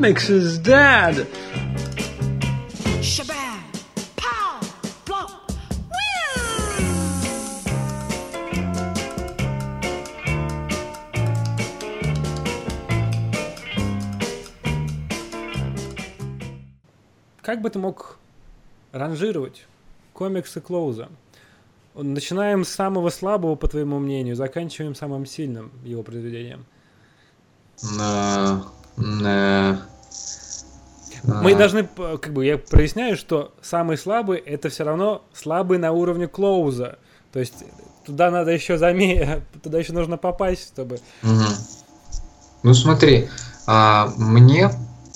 Comics is dead! Shabam! Pow! Plop! Woo! Как бы ты мог ранжировать комиксы Клоуза? Начинаем с самого слабого, по твоему мнению, заканчиваем самым сильным его произведением. На- Мы а, должны, как бы, я проясняю, что самый слабый это все равно слабый на уровне Клоуза. То есть туда надо еще заме... туда еще нужно попасть, чтобы. мгм. Ну смотри, а, мне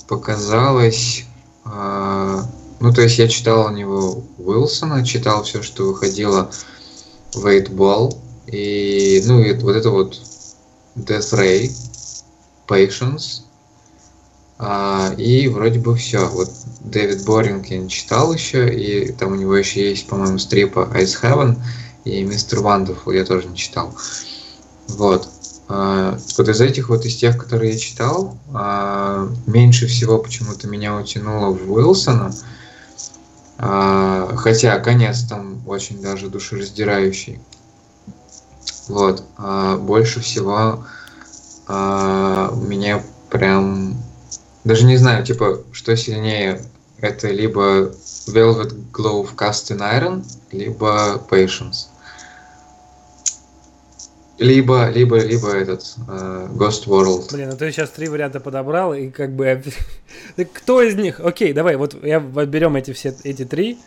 показалось, а, ну то есть я читал у него Уилсона, читал все, что выходило в 8 и ну и вот это вот Death Ray, Patience, а, и вроде бы все. Вот Дэвид Боринг я не читал еще, и там у него еще есть, по-моему, стрипа Ice Heaven и Мистер Wonderful я тоже не читал. Вот. А, Вот из этих вот, из тех, которые я читал, а, меньше всего почему-то меня утянуло в Уилсона. А, Хотя конец там очень даже душераздирающий. Вот. А Больше всего а, меня прям... Даже не знаю, типа, что сильнее. Это либо Velvet Glove Cast in Iron, либо Patience. Либо, либо, либо этот э, Ghost World. Блин, ну ты сейчас три варианта подобрал, и как бы. Кто из них? Окей, давай, вот я берем эти все эти три.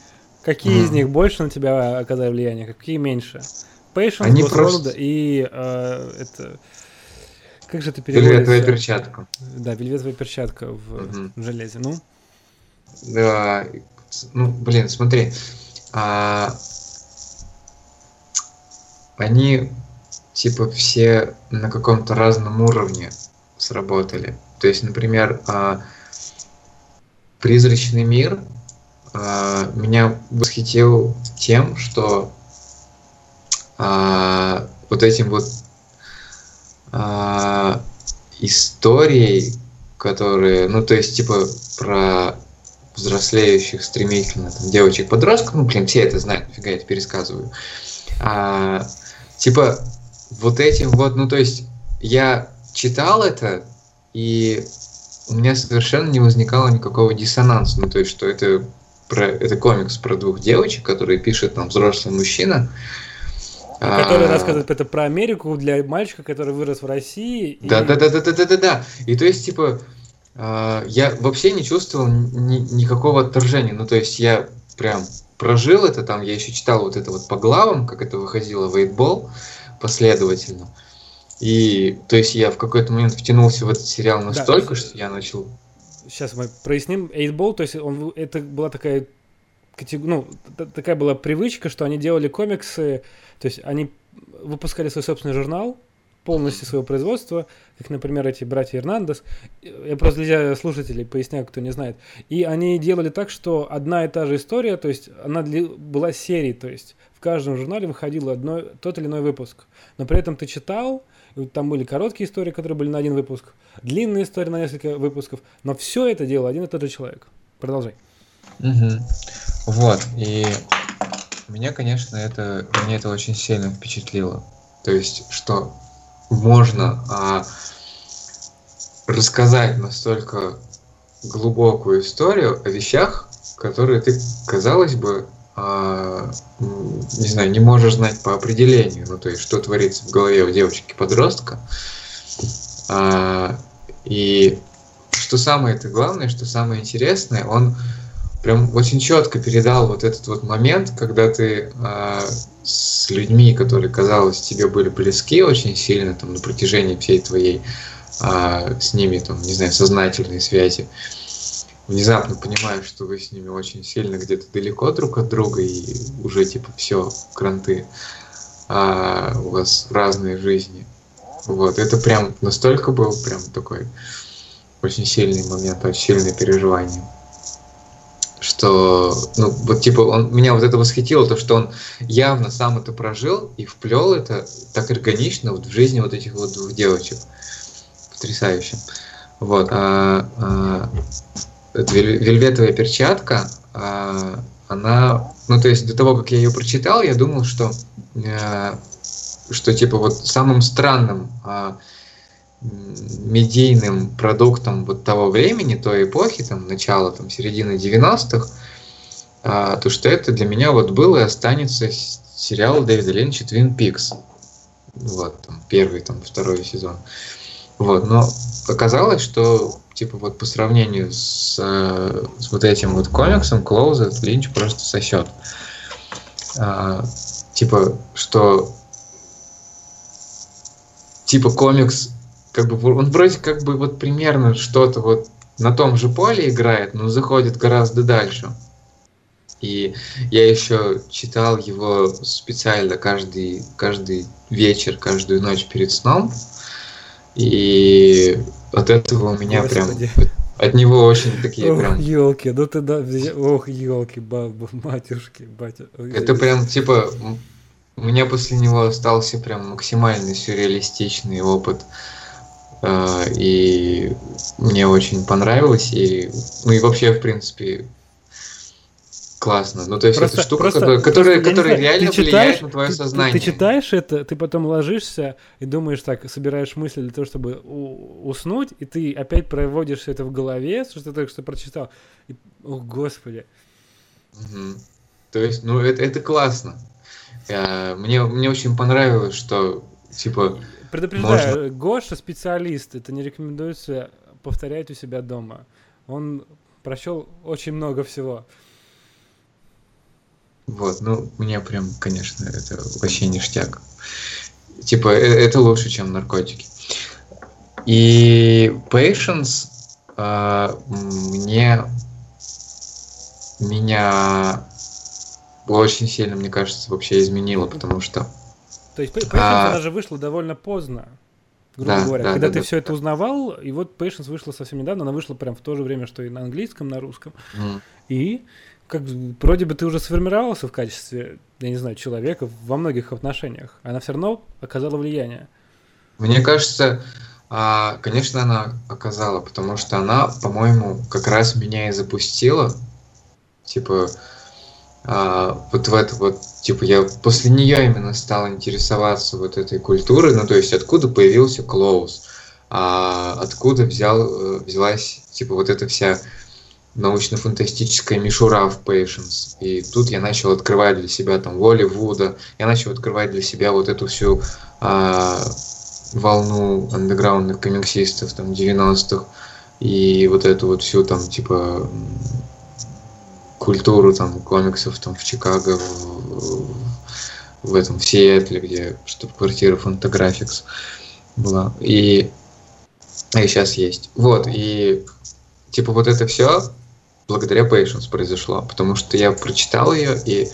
Какие из Мгм. них больше на тебя оказали влияние, какие меньше? Patience, Они Ghost просто- World и э, это. Как же это переводится? перчатка. Да, вельветовая перчатка в Мгм. железе. Ну, Да, ну, блин, смотри. а, они, типа, все на каком-то разном уровне сработали. То есть, например, а, «Призрачный мир» а, меня восхитил тем, что а, вот этим вот а, историей, которые, ну, то есть, типа, про взрослеющих стремительно там, девочек-подростков, ну, блин, все это знают, нафига я это пересказываю. А, типа, вот этим вот, ну, то есть, я читал это, и у меня совершенно не возникало никакого диссонанса, ну, то есть, что это, про, это комикс про двух девочек, которые пишет там взрослый мужчина. Который А, рассказывает это про Америку для мальчика, который вырос в России. Да, да, да, да, да, да, да, да. И то есть, типа, а, я вообще не чувствовал ни- никакого отторжения. Ну, то есть, я прям прожил это там, я еще читал вот это вот по главам, как это выходило в 8 последовательно. И, то есть, я в какой-то момент втянулся в этот сериал настолько, что я начал... Сейчас мы проясним. 8 то есть он, это была такая катего- ну, такая была привычка, что они делали комиксы, то есть они выпускали свой собственный журнал, полностью своего производства, как, например, эти братья Эрнандес. Я просто для слушателей поясняю, кто не знает. И они делали так, что одна и та же история, то есть она была серией, то есть в каждом журнале выходил одно, тот или иной выпуск. Но при этом ты читал, и там были короткие истории, которые были на один выпуск, длинные истории на несколько выпусков, но все это делал один и тот же человек. Продолжай. Мгм. Вот, и меня, конечно, это, меня это очень сильно впечатлило. То есть, что можно а, рассказать настолько глубокую историю о вещах, которые ты, казалось бы, а, не знаю, не можешь знать по определению. Ну, то есть, что творится в голове у девочки-подростка. А, и что самое это главное, что самое интересное, он прям очень четко передал вот этот вот момент, когда ты а, с людьми, которые, казалось, тебе были близки очень сильно там на протяжении всей твоей а, с ними, там, не знаю, сознательной связи, внезапно понимаешь, что вы с ними очень сильно где-то далеко друг от друга и уже типа все, кранты, а у вас разные жизни. Вот, это прям настолько был прям такой очень сильный момент, очень сильное переживание что, ну, вот типа, он меня вот это восхитило, то, что он явно сам это прожил и вплел это так органично вот в жизни вот этих вот двух девочек. Потрясающе. Вот, а, а, вельветовая перчатка, а, она, ну то есть до того, как я ее прочитал, я думал, что, э, что типа вот самым странным а, медийным продуктом вот того времени, той эпохи, там, начала, там, середины 90-х, а, то что это для меня вот был и останется сериал Дэвида Линча Twin Peaks. Вот, там, первый, там, второй сезон. Вот, но оказалось, что, типа, вот по сравнению с, э, с вот этим вот комиксом, Closet, Линч просто сосет. А, типа, что типа комикс, как бы он вроде как бы вот примерно что-то вот на том же поле играет, но заходит гораздо дальше. И я еще читал его специально каждый, каждый вечер, каждую ночь перед сном. И от этого у меня Господи. прям от него очень такие Ох, прям. елки, ну ты да, ох, елки, бабу, матюшки, батя. Это прям типа у меня после него остался прям максимальный сюрреалистичный опыт. А, И мне очень понравилось. И, ну и вообще, в принципе, классно. Ну, то есть Просто- это штука, просто- которая, которая, я которая знаю, реально ты влияет читаешь- на твое ты- ты- сознание. Ты, читаешь это, ты потом ложишься и думаешь так, собираешь мысли для того, чтобы у- уснуть, и ты опять проводишь это в голове, что ты только что прочитал. И, о, господи. Мгм. То есть, ну, это, это классно. А, Мне, мне очень понравилось, что, типа, Предупреждаю, Гоша специалист, это не рекомендуется повторять у себя дома. Он прочел очень много всего. Вот, ну, мне прям, конечно, это вообще ништяк. Типа, э- это лучше, чем наркотики. И Patience а, мне меня очень сильно, мне кажется, вообще изменило, потому что То есть Patience, А. она же вышла довольно поздно, грубо Да, говоря. да, Когда да, ты да, все это да. узнавал, и вот Patience вышла совсем недавно, она вышла прям в то же время, что и на английском, на русском. м, И как вроде бы ты уже сформировался в качестве, я не знаю, человека во многих отношениях. Она все равно оказала влияние. Мне кажется, а, конечно, она оказала, потому что она, по-моему, как раз меня и запустила. Типа, а, вот в это вот, типа, я после нее именно стал интересоваться вот этой культурой, ну, то есть, откуда появился Клоус, а, откуда взял, э, взялась, типа, вот эта вся научно-фантастическая мишура в Patience. И тут я начал открывать для себя там Воли Вуда, я начал открывать для себя вот эту всю а, волну андеграундных комиксистов там 90-х и вот эту вот всю там типа культуру там комиксов там в Чикаго, в, в этом в Сиэтле, где штаб-квартира Fantagraphics была. И и сейчас есть. Вот, и типа вот это все благодаря Patience произошло, потому что я прочитал ее, и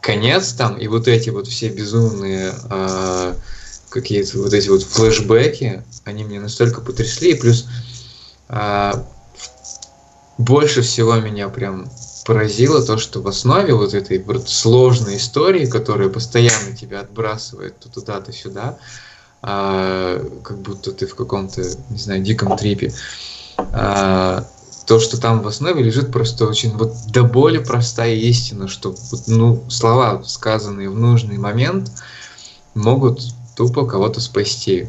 конец там, и вот эти вот все безумные а, какие-то вот эти вот флешбеки, они меня настолько потрясли, и плюс а, больше всего меня прям поразило то, что в основе вот этой сложной истории, которая постоянно тебя отбрасывает то туда, то сюда, а, как будто ты в каком-то, не знаю, диком трипе, а, то, что там в основе лежит просто очень вот до боли простая истина, что ну, слова, сказанные в нужный момент, могут тупо кого-то спасти.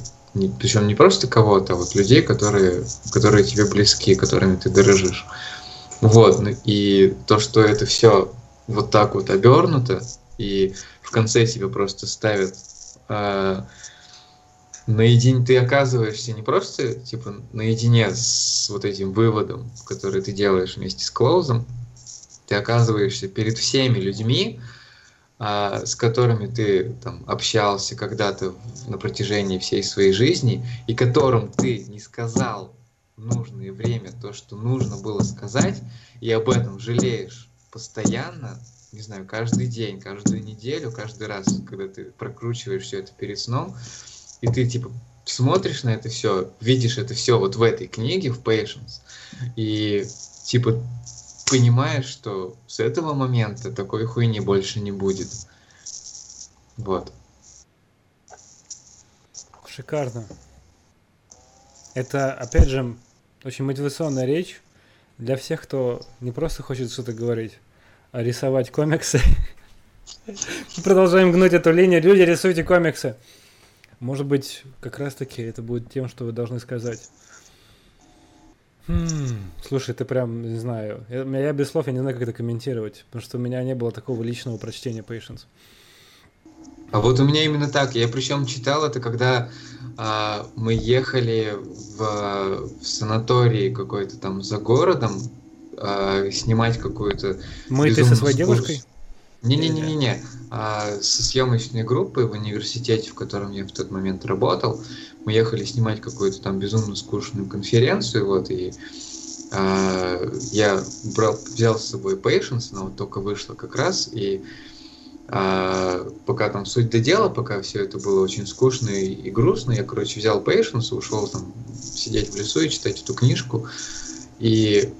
Причем не просто кого-то, а вот людей, которые, которые тебе близки, которыми ты дорожишь. Вот, ну и то, что это все вот так вот обернуто, и в конце тебя просто ставят а, наедине, ты оказываешься не просто типа наедине с вот этим выводом, который ты делаешь вместе с Клоузом, ты оказываешься перед всеми людьми, а, с которыми ты там общался когда-то на протяжении всей своей жизни, и которым ты не сказал нужное время то, что нужно было сказать, и об этом жалеешь постоянно, не знаю, каждый день, каждую неделю, каждый раз, когда ты прокручиваешь все это перед сном, и ты типа смотришь на это все, видишь это все вот в этой книге, в Patience, и типа понимаешь, что с этого момента такой хуйни больше не будет. Вот. Шикарно. Это, опять же, очень мотивационная речь для всех, кто не просто хочет что-то говорить, а рисовать комиксы. Продолжаем гнуть эту линию. Люди, рисуйте комиксы. Может быть, как раз-таки это будет тем, что вы должны сказать. Хм, слушай, ты прям, не знаю, я, я без слов, я не знаю, как это комментировать, потому что у меня не было такого личного прочтения Patience. А вот у меня именно так. Я причем читал это, когда а, мы ехали в, в санаторий какой-то там за городом а, снимать какую-то. Мы ты со своей девушкой? Не-не-не-не-не. А, со съемочной группой в университете, в котором я в тот момент работал, мы ехали снимать какую-то там безумно скучную конференцию, вот, и а, я брал, взял с собой Patience, она вот только вышла как раз, и а, пока там суть до дела, пока все это было очень скучно и, и грустно, я, короче, взял Patience, ушел там сидеть в лесу и читать эту книжку, и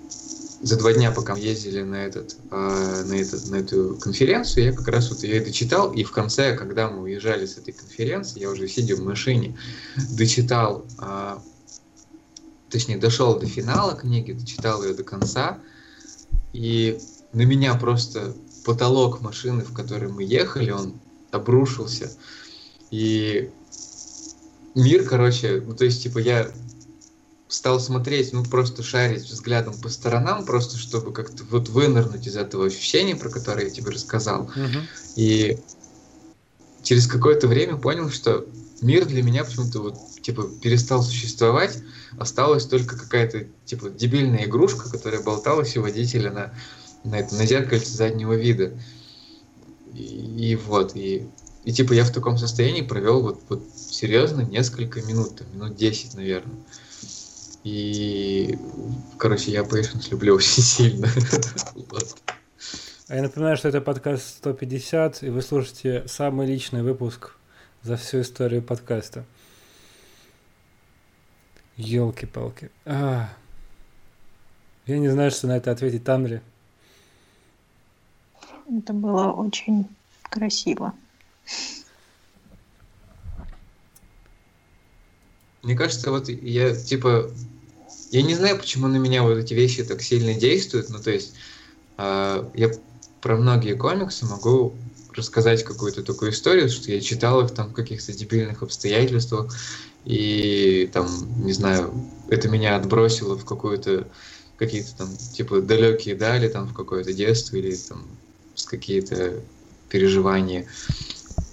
за два дня, пока мы ездили на, этот, э, на, этот, на эту конференцию, я как раз вот ее дочитал, и в конце, когда мы уезжали с этой конференции, я уже сидя в машине, дочитал, э, точнее, дошел до финала книги, дочитал ее до конца, и на меня просто потолок машины, в которой мы ехали, он обрушился, и мир, короче, ну то есть, типа, я стал смотреть, ну, просто шарить взглядом по сторонам, просто чтобы как-то вот вынырнуть из этого ощущения, про которое я тебе рассказал. Мгм. И через какое-то время понял, что мир для меня почему-то вот, типа, перестал существовать, осталась только какая-то, типа, дебильная игрушка, которая болталась у водителя на, на, это, на зеркальце заднего вида. И, и вот, и, и типа я в таком состоянии провел вот, вот серьезно несколько минут, там, минут 10, наверное. И, короче, я Patience люблю очень сильно. Вот. А я напоминаю, что это подкаст 150, и вы слушаете самый личный выпуск за всю историю подкаста. Елки-палки. А. Я не знаю, что на это ответить Тамри. Это было очень красиво. Мне кажется, вот я, типа, я не знаю, почему на меня вот эти вещи так сильно действуют, ну, то есть, а, я про многие комиксы могу рассказать какую-то такую историю, что я читал их там в каких-то дебильных обстоятельствах, и там, не знаю, это меня отбросило в какую-то какие-то там, типа, далекие дали, там, в какое-то детство, или там, какие-то переживания.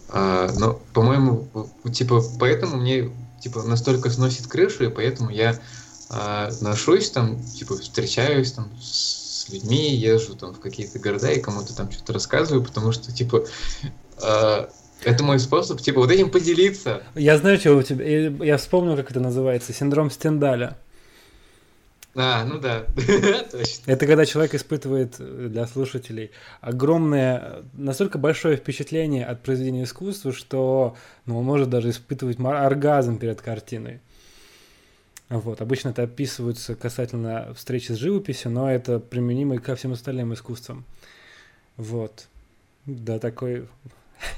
А, но, по-моему, типа, поэтому мне, типа, настолько сносит крышу, и поэтому я а, ношусь там, типа, встречаюсь там с людьми, езжу там в какие-то города и кому-то там что-то рассказываю, потому что, типа, а, это мой способ, типа, вот этим поделиться. Я знаю, что у тебя. Я вспомнил, как это называется. Синдром Стендаля. А, ну да, точно. Это когда человек испытывает э, для слушателей огромное, настолько большое впечатление от произведения искусства, что ну, он может даже испытывать оргазм перед картиной. Вот. Обычно это описывается касательно встречи с живописью, но это применимо и ко всем остальным искусствам. Вот. Да, такой...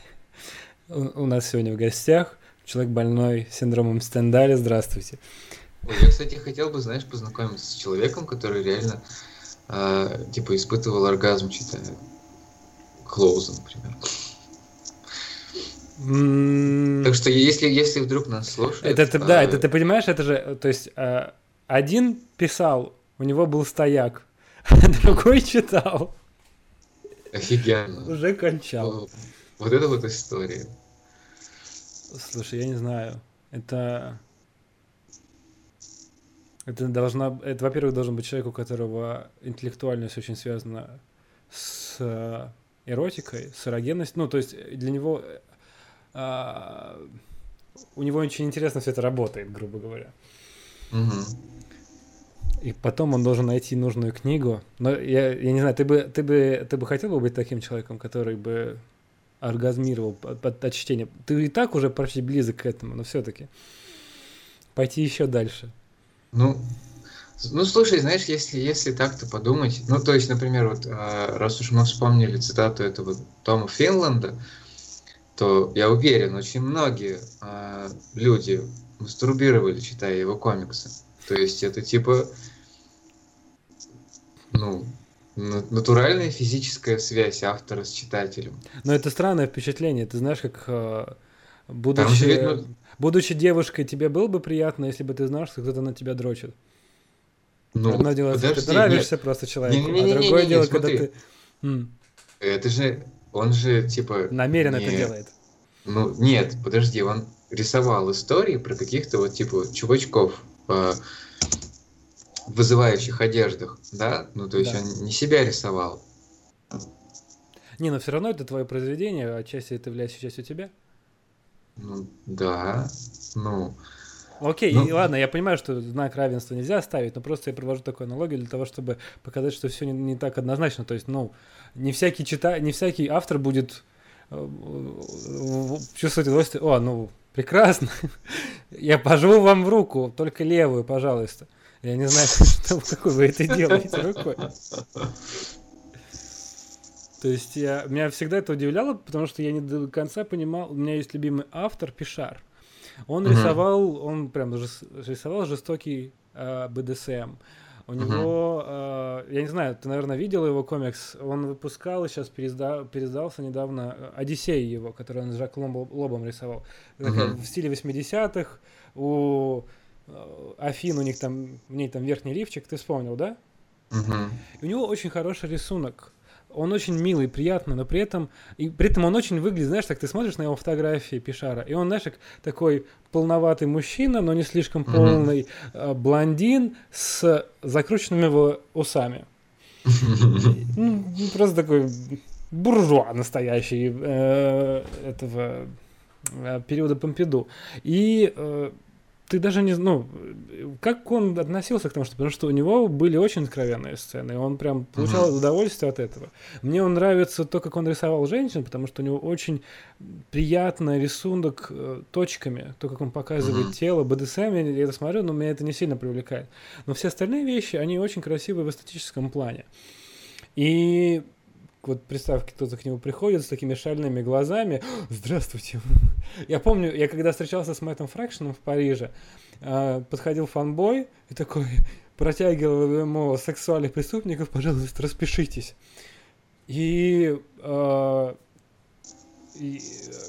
У нас сегодня в гостях человек больной синдромом Стендаля. Здравствуйте. Ой, я, кстати, хотел бы, знаешь, познакомиться с человеком, который реально, а, типа, испытывал оргазм, читая Клоуза, например. М, Так что, если, если вдруг нас слушают... Это ты, да, а, это ты понимаешь, это же, э, то есть э, один писал, у него был стояк, а другой читал, Офигенно. уже кончал. Вот, вот это вот история. Слушай, я не знаю, это это должна, это, во-первых, должен быть человек, у которого интеллектуальность очень связана с э, эротикой, с эрогенностью, ну, то есть для него э, а, у него очень интересно все это работает, грубо говоря. Мгм. И потом он должен найти нужную книгу. Но я, я не знаю, ты бы, ты бы, ты бы хотел бы быть таким человеком, который бы оргазмировал от, от- от чтения? Ты и так уже почти близок к этому, но все-таки пойти еще дальше. Ну, ну, слушай, знаешь, если, если так-то подумать, ну, то есть, например, вот, а, раз уж мы вспомнили цитату этого Тома Финланда, то я уверен, очень многие а, люди мастурбировали, читая его комиксы. То есть это типа, ну, на- натуральная физическая связь автора с читателем. Но это странное впечатление. Ты знаешь, как э, Там будучи, же видно- будучи девушкой, тебе было бы приятно, если бы ты знал, что кто-то на тебя дрочит. Ну, Одно дело, подожди, ты нравишься просто человеку, а Не-не-не-не-не, другое дело, смотри. когда ты м, нет, это же, он же типа... намеренно это не- делает. Ну, нет, подожди, он рисовал истории про каких-то вот типа чувачков э, в вызывающих одеждах, да? Ну, то есть Да. он не себя рисовал. Не, но все равно это твое произведение, а отчасти это является частью тебя. Ну, да, ну... Окей, Ну- ладно, я понимаю, что знак равенства нельзя ставить, но просто я провожу такую аналогию для того, чтобы показать, что все не, не так однозначно. То есть, ну, не всякий чита... не всякий автор будет э, чувствовать удовольствие. О, ну, прекрасно. Я пожму вам в руку, только левую, пожалуйста. Я не знаю, что, какой вы это делаете рукой. То есть я, меня всегда это удивляло, потому что я не до конца понимал, у меня есть любимый автор Пишар. Он Мгм. рисовал, он прям жес- рисовал жестокий э, БДСМ. У Мгм. него, э, я не знаю, ты, наверное, видел его комикс, он выпускал, и сейчас переизда- переиздался недавно э, «Одиссей» его, который он с Жак Ломбо- Лобом рисовал. Мгм. В стиле 80-х, у э, Афин, у них там, в ней там верхний лифчик, ты вспомнил, да? мгм. И у него очень хороший рисунок. Он очень милый, приятный, но при этом, и при этом он очень выглядит, знаешь, так ты смотришь на его фотографии Пишара, и он, знаешь, такой полноватый мужчина, но не слишком полный э, блондин с закрученными его усами. Ну, просто такой буржуа настоящий э, этого э, периода Помпиду. И э, ты даже не ну как он относился к тому, что потому что у него были очень откровенные сцены, и он прям получал удовольствие от этого. Мне он нравится то, как он рисовал женщин, потому что у него очень приятный рисунок э, точками, то, как он показывает Мгм. тело, БДСМ, я, я это смотрю, но меня это не сильно привлекает. Но все остальные вещи, они очень красивые в эстетическом плане. И вот представь, кто-то к нему приходит с такими шальными глазами. Здравствуйте. Я помню, я когда встречался с Мэттом Фрэкшеном в Париже, а, подходил фанбой и такой протягивал ему сексуальных преступников, пожалуйста, распишитесь. И, а, и,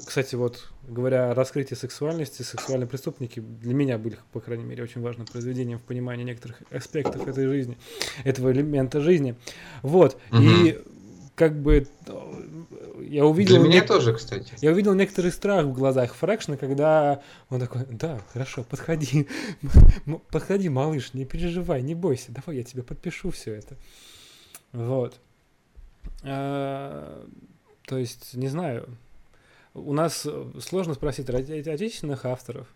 кстати, вот говоря о раскрытии сексуальности, сексуальные преступники для меня были, по крайней мере, очень важным произведением в понимании некоторых аспектов этой жизни, этого элемента жизни. Вот. И как бы я увидел... Для меня нек- тоже, кстати. я увидел некоторый страх в глазах Фрэкшна, когда он такой, да, хорошо, подходи, подходи, малыш, не переживай, не бойся, давай я тебе подпишу все это. Вот. А, То есть, не знаю, у нас сложно спросить ро- отечественных авторов,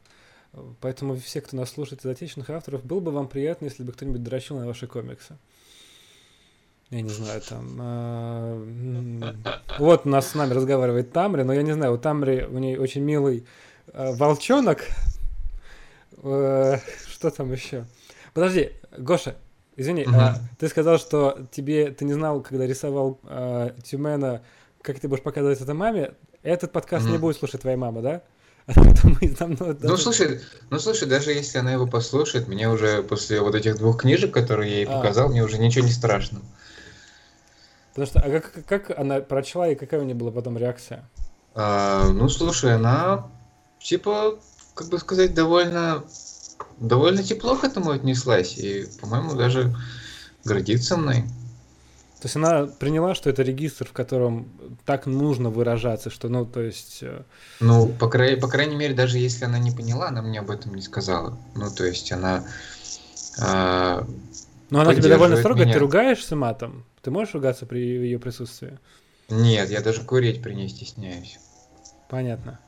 поэтому все, кто нас слушает из отечественных авторов, было бы вам приятно, если бы кто-нибудь дрочил на ваши комиксы. Я не знаю, там... м, Вот у нас с нами разговаривает Тамри, но я не знаю, у Тамри, у нее очень милый э, волчонок. Э, Что там еще? Подожди, Гоша, извини, ты сказал, что тебе ты не знал, когда рисовал э, Тюмена, как ты будешь показывать это маме. Этот подкаст не будет слушать твоя мама, да? Ну, слушай, ну слушай, даже если она его послушает, мне уже после вот этих двух книжек, которые я ей А. показал, мне уже ничего не страшно. Потому что, а как, как она прочла и какая у нее была потом реакция? А, ну слушай, она типа, как бы сказать, довольно, довольно тепло к этому отнеслась и, по-моему, даже гордится мной. То есть она приняла, что это регистр, в котором так нужно выражаться, что, ну, то есть... э, Ну, по, край- по крайней мере, даже если она не поняла, она мне об этом не сказала. Ну, то есть она... а, Ну, она тебе довольно строго, меня. ты ругаешься матом? Ты можешь ругаться при ее присутствии? нет, я даже курить при ней стесняюсь. Понятно.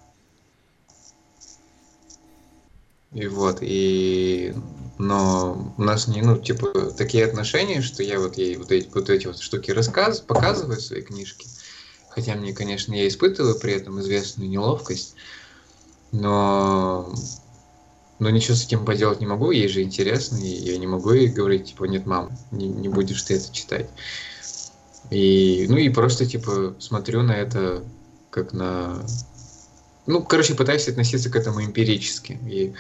И вот, и... Но у нас не, ну, типа, такие отношения, что я вот ей вот эти вот, эти вот штуки рассказ, показываю в своей книжке. Хотя мне, конечно, я испытываю при этом известную неловкость, но... Но ничего с этим поделать не могу, ей же интересно, и я не могу ей говорить, типа, нет, мам, не, не будешь ты это читать. И, ну и просто, типа, смотрю на это как на... Ну, короче, пытаюсь относиться к этому эмпирически. И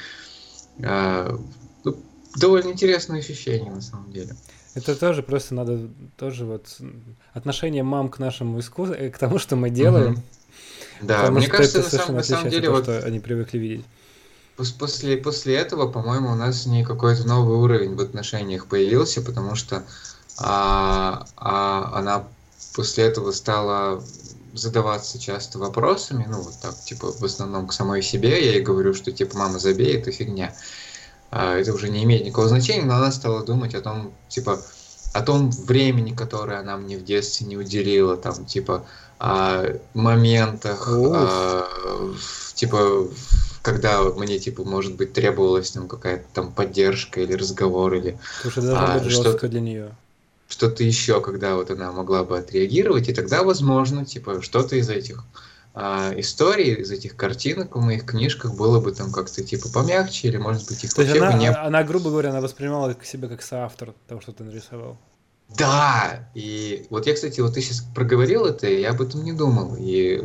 А, ну, довольно интересное ощущение на самом деле. Это тоже просто надо тоже вот отношение мам к нашему искусству, э, к тому, что мы делаем. Мгм. Да, потому мне кажется, это на самом, совершенно на самом деле, того, вот что они привыкли видеть. пос- после, после этого, по-моему, у нас с ней какой-то новый уровень в отношениях появился, потому что а, а, она после этого стала задаваться часто вопросами, ну, вот так, типа, в основном к самой себе. Я ей говорю, что, типа, мама, забей, это фигня. А, это уже не имеет никакого значения, но она стала думать о том, типа, о том времени, которое она мне в детстве не уделила, там, типа, о моментах, Уф. а, типа, когда мне, типа, может быть, требовалась там какая-то там поддержка или разговор, или что это должно А, быть что- жестко для нее. Что-то еще, когда вот она могла бы отреагировать, и тогда, возможно, типа, что-то из этих а, историй, из этих картинок в моих книжках было бы там как-то, типа, помягче, или, может быть, их То вообще бы она, не она, грубо говоря, она воспринимала к себя как соавтор того, что ты нарисовал. Да, и вот я, кстати, вот ты сейчас проговорил это, и я об этом не думал, и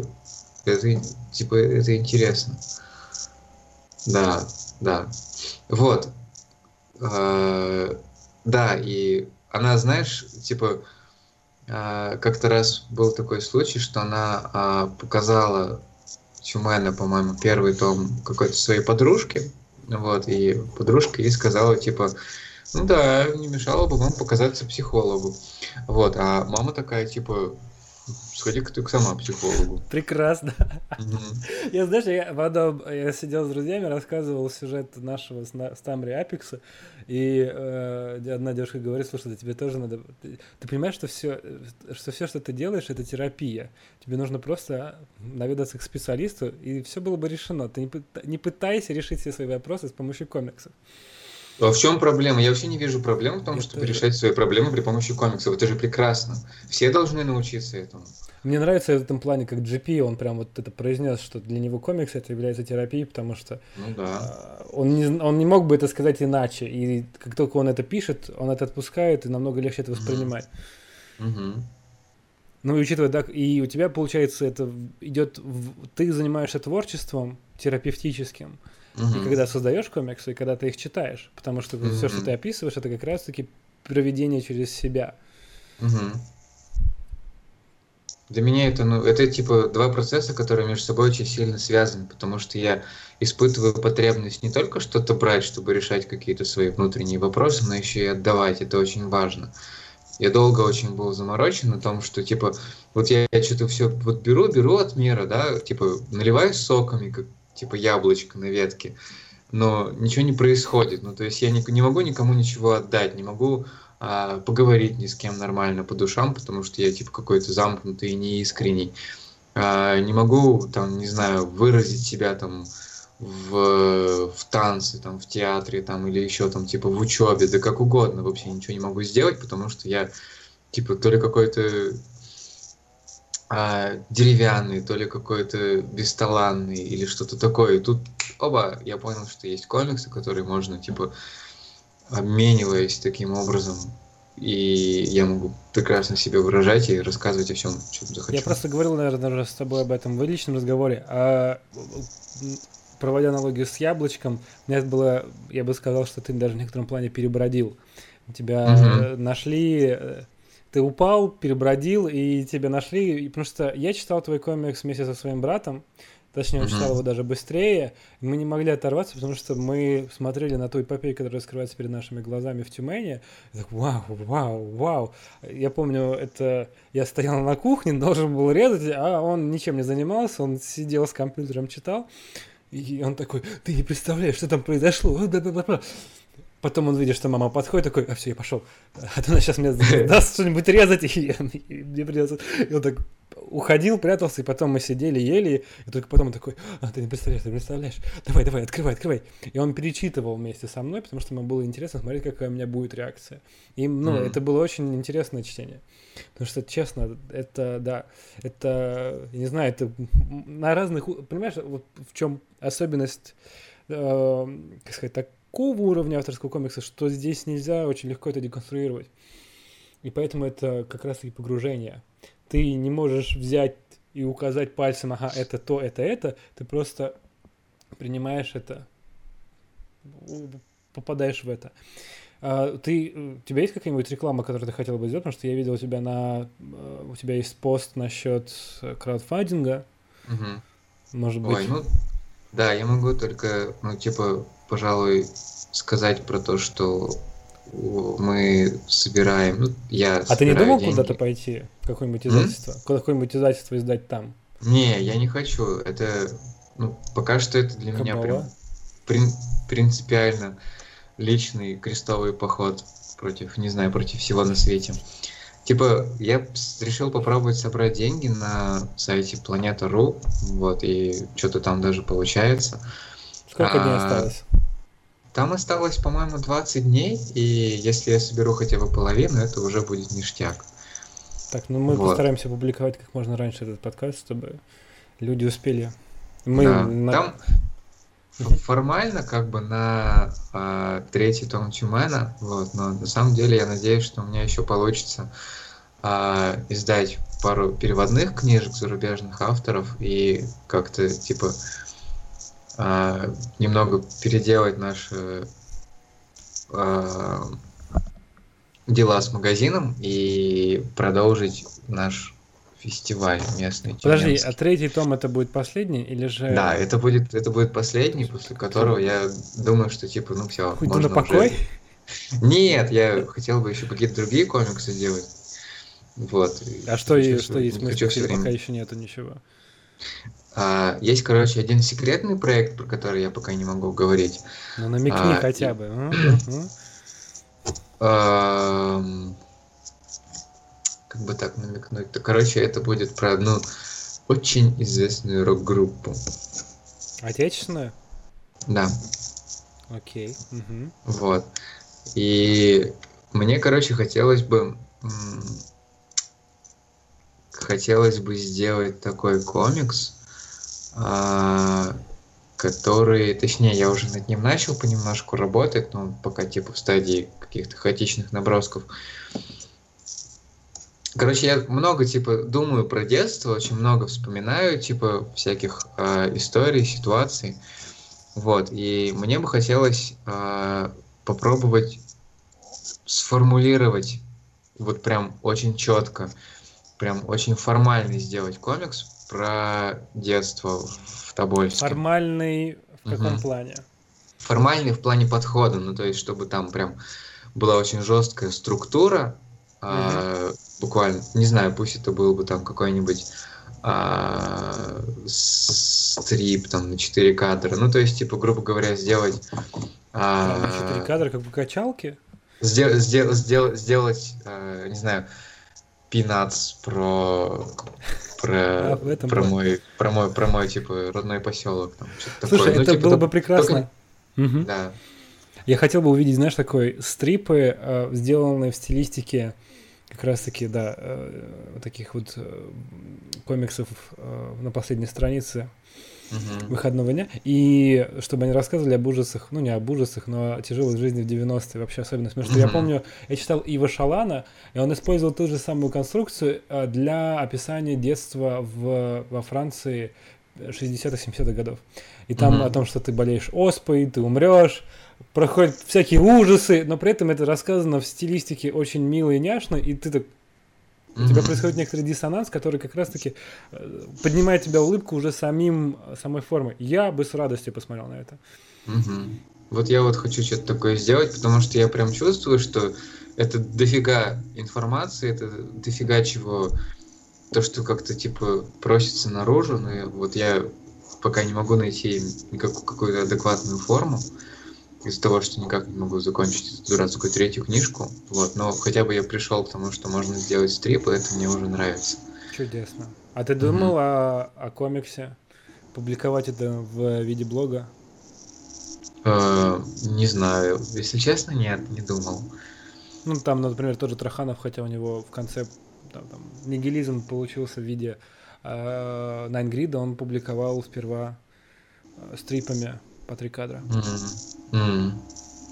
это, типа, это интересно. Да, да. Вот. Э, Да, и она, знаешь, типа, э, как-то раз был такой случай, что она а, показала Чумена, по-моему, первый том какой-то своей подружке, вот, и подружка ей сказала, типа, ну да, не мешало бы вам показаться психологу. Вот, а мама такая, типа, сходи-ка ты сама к психологу. Прекрасно. Я, знаешь, я, в одном- я сидел с друзьями, рассказывал сюжет нашего с, на- с Тамри Апекса, и э, одна девушка говорит, слушай, да тебе тоже надо... Ты, ты понимаешь, что все, что все, что ты делаешь, это терапия. Тебе нужно просто наведаться к специалисту, и все было бы решено. Ты не, не пытайся решить все свои вопросы с помощью комиксов. А в чем проблема? Я вообще не вижу проблем в том, чтобы решать свои проблемы при помощи комиксов. Это же прекрасно. Все должны научиться этому. Мне нравится в этом плане, как GP, он прям вот это произнес, что для него комикс это является терапией, потому что Ну да. А, он не, он не мог бы это сказать иначе. И как только он это пишет, он это отпускает, и намного легче это воспринимать. Мгм. Ну и учитывая, да, и у тебя, получается, это идет, ты занимаешься творчеством терапевтическим, и Мгм. когда создаешь комиксы, и когда ты их читаешь, потому что все, что ты описываешь, это как раз-таки проведение через себя. Мгм. Для меня это, ну, это типа два процесса, которые между собой очень сильно связаны, потому что я испытываю потребность не только что-то брать, чтобы решать какие-то свои внутренние вопросы, но еще и отдавать. Это очень важно. Я долго очень был заморочен на том, что типа вот я, что-то все вот беру, беру от мира, да, типа наливаю соками, как типа яблочко на ветке, но ничего не происходит. Ну, то есть я не, не могу никому ничего отдать, не могу а, поговорить ни с кем нормально по душам, потому что я типа какой-то замкнутый и неискренний. А, не могу там, не знаю, выразить себя там в, в танце, там, в театре, там, или еще там, типа, в учебе, да как угодно, вообще ничего не могу сделать, потому что я, типа, то ли какой-то а, деревянный, то ли какой-то бесталанный, или что-то такое. И тут, оба, я понял, что есть комиксы, которые можно, типа, обмениваясь таким образом, и я могу прекрасно себя выражать и рассказывать о всем, чем захочу. Я просто говорил, наверное, уже с тобой об этом в личном разговоре, а проводя аналогию с яблочком, у меня было, я бы сказал, что ты даже в некотором плане перебродил. Тебя э, нашли, э, ты упал, перебродил, и тебя нашли, и потому что я читал твой комикс вместе со своим братом, точнее, он Мгм. читал его даже быстрее, мы не могли оторваться, потому что мы смотрели на ту эпопею, которая раскрывается перед нашими глазами в Тюмени, и так, вау, вау, вау. Я помню, это я стоял на кухне, должен был резать, а он ничем не занимался, он сидел с компьютером, читал, и он такой, ты не представляешь, что там произошло. Э, бла-бла-бла-бла». Потом он видит, что мама подходит, такой, а все, я пошел. А то она сейчас мне даст что-нибудь резать, и, и мне придется. И он так уходил, прятался, и потом мы сидели, ели, и только потом он такой, а ты не представляешь, ты не представляешь, давай, давай, открывай, открывай. И он перечитывал вместе со мной, потому что ему было интересно смотреть, какая у меня будет реакция. И, ну, Мгм. это было очень интересное чтение. Потому что, честно, это, да, это, я не знаю, это на разных, понимаешь, вот в чем особенность, э, как сказать, такого уровня авторского комикса, что здесь нельзя очень легко это деконструировать. И поэтому это как раз и погружение. Ты не можешь взять и указать пальцем, ага, это то, это это, ты просто принимаешь это попадаешь в это. А, ты, у тебя есть какая-нибудь реклама, которую ты хотел бы сделать? Потому что я видел у тебя на... э, У тебя есть пост насчет э, краудфандинга. Мгм. Может быть... Ой, ну да, я могу только, ну, типа, пожалуй, сказать про то, что мы собираем, ну, я а ты не думал деньги. куда-то пойти? Какое-нибудь издательство? Куда- Какое-нибудь издательство издать там? Не, я не хочу. Это, ну, пока что это для меня Кабала? прям прин- принципиально личный крестовый поход против, не знаю, против всего на свете. Типа, я решил попробовать собрать деньги на сайте Планета.ру, вот, и что-то там даже получается. Сколько дней А, осталось? Там осталось, по-моему, 20 дней, и если я соберу хотя бы половину, это уже будет ништяк. Так, ну мы вот. постараемся публиковать как можно раньше этот подкаст, чтобы люди успели. Мы Да, на- Там формально как бы на а, третий том Тюмена, вот, но на самом деле я надеюсь, что у меня еще получится а, издать пару переводных книжек зарубежных авторов и как-то типа а, немного переделать наши а, дела с магазином и продолжить наш фестиваль местный. Подожди, тюменский. а третий том это будет последний или же... Да, это будет, это будет последний, после которого я думаю, что типа, ну все, Уйду можно на покой? уже- Нет, я хотел бы еще какие-то другие комиксы делать. Вот. А что, и- всё- что есть если пока еще нету ничего? А, есть, короче, один секретный проект, про который я пока не могу говорить. Ну намекни А, хотя и- бы. а, Как бы так намекнуть? То, короче, это будет про одну очень известную рок-группу. Отечественное? Да. Окей. Вот. И мне, короче, хотелось бы... Хотелось бы сделать такой комикс, который... Точнее, я уже над ним начал понемножку работать, но он пока типа в стадии каких-то хаотичных набросков. Короче, я много, типа, думаю про детство, очень много вспоминаю, типа, всяких а, историй, ситуаций. Вот, и мне бы хотелось а, попробовать сформулировать вот прям очень четко, прям очень формальный сделать комикс про детство в Тобольске. Формальный в каком Мгм. плане? Формальный в плане подхода, ну то есть чтобы там прям была очень жесткая структура, а, буквально, не знаю, пусть это был бы там какой-нибудь а, стрип там на 4 кадра, ну то есть типа грубо говоря сделать а, Там четыре кадра, как бы качалки? Сдел- сдел- сдел- сделать, э, не знаю, пинац про про, А, в этом про мой про мой про мой типа родной поселок там что-то Слушай, такое. Ну, это типа, было бы прекрасно. Только- да. Я хотел бы увидеть, знаешь, такой стрипы, э, сделанные в стилистике как раз-таки, да, э, таких вот э, комиксов э, на последней странице Мгм. выходного дня. И чтобы они рассказывали об ужасах, ну не об ужасах, но о тяжелой жизни в 90-е. Вообще особенно смешно. Я Мгм. помню, я читал Ива Шалана, и он использовал ту же самую конструкцию э, для описания детства в, во Франции 60-70-х годов. И там Мгм. о том, что ты болеешь оспой, ты умрешь, проходят всякие ужасы, но при этом это рассказано в стилистике очень мило и няшно, и ты так у тебя происходит некоторый диссонанс, который как раз-таки э, поднимает тебя улыбку уже самим, самой формой. Я бы с радостью посмотрел на это. Мгм. Вот я вот хочу что-то такое сделать, потому что я прям чувствую, что это дофига информации, это дофига чего, то, что как-то типа просится наружу, но я- вот я пока не могу найти какую-то адекватную форму из-за того, что никак не могу закончить эту дурацкую третью книжку, вот, но хотя бы я пришел к тому, что можно сделать стрип, и это мне уже нравится. Чудесно. А ты думал о, о комиксе? Публиковать это в виде блога? Э, не знаю, если честно, нет, не думал. Ну, там, например, тоже Траханов, хотя у него в конце там, там, нигилизм получился в виде э, Найнгрида, он публиковал сперва э, стрипами по три кадра. М, м.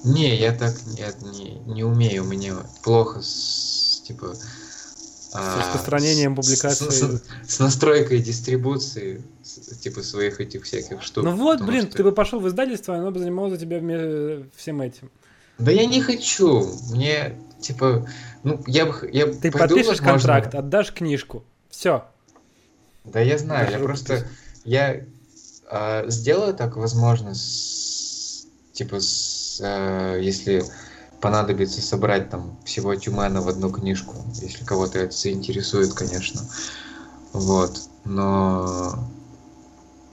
Не, я так нет, не, не умею, мне плохо с, типа С а, распространением с- публикации. С, с настройкой дистрибуции, с- типа своих этих всяких штук. Ну вот, блин, что- ты бы пошел в издательство, оно бы занималось за тебя всем этим. Да я не хочу. Мне, типа, ну, я бы... Я Ты пойду, подпишешь возможно- контракт, отдашь книжку. Все. Да я знаю, я рукопись. просто... Я а, сделаю так, возможно, с- типа, с, а, если понадобится собрать там всего Тюмена в одну книжку, если кого-то это заинтересует, конечно. Вот. Но...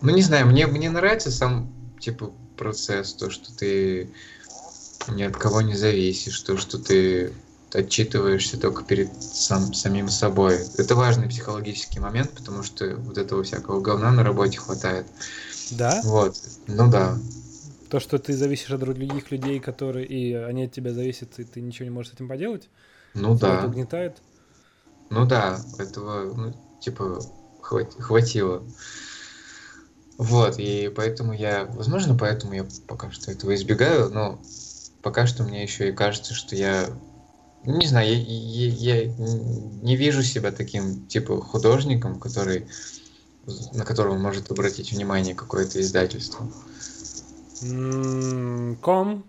Ну, не знаю, мне, мне нравится сам, типа, процесс, то, что ты ни от кого не зависишь, то, что ты отчитываешься только перед сам, самим собой. Это важный психологический момент, потому что вот этого всякого говна на работе хватает. Да? Вот. Ну да. То, что ты зависишь от других людей, которые и они от тебя зависят, и ты ничего не можешь с этим поделать. Ну Тебя это да. угнетает. Ну да. Этого, ну, типа, хват- хватило. Вот, и поэтому я, возможно, поэтому я пока что этого избегаю, но пока что мне еще и кажется, что я, не знаю, я, я- я не вижу себя таким, типа, художником, который, на которого может обратить внимание какое-то издательство. Ком,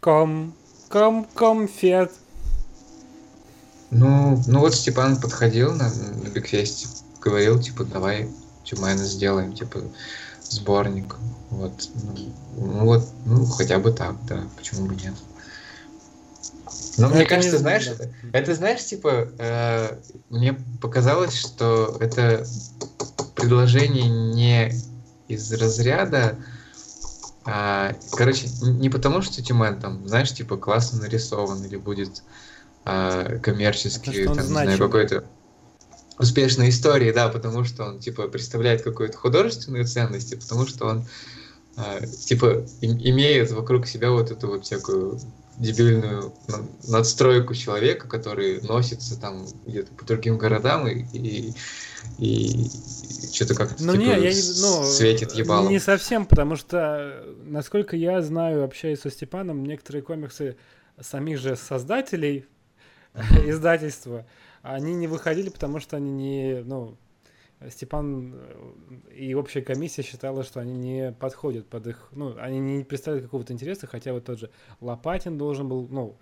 ком, ком, конфет. Ну, ну вот Степан подходил на, на Бигфесте, говорил, типа, давай Тюмена сделаем, типа, сборник. Вот. Ну, ну вот, ну, хотя бы так, да, почему бы нет. Но Ну, мне кажется, знаешь, это, это, знаешь, типа, э, мне показалось, что это предложение не из разряда, а, короче, не потому, что Тюмен там, знаешь, типа, классно нарисован или будет коммерчески, Это что он там, не знаю, какой-то успешной истории, да, потому что он, типа, представляет какую-то художественную ценность, и потому что он, а, типа, им- имеет вокруг себя вот эту вот всякую дебильную на- надстройку человека, который носится там где-то по другим городам и, и, и, что-то как-то Ну типа, не, я не, ну, светит ебалом. не совсем, потому что, насколько я знаю, общаясь со Степаном, некоторые комиксы самих же создателей издательства, они не выходили, потому что они не, ну, Степан э, и общая комиссия считала, что они не подходят под их, ну, они не представляют какого-то интереса, хотя вот тот же Лопатин должен был, ну,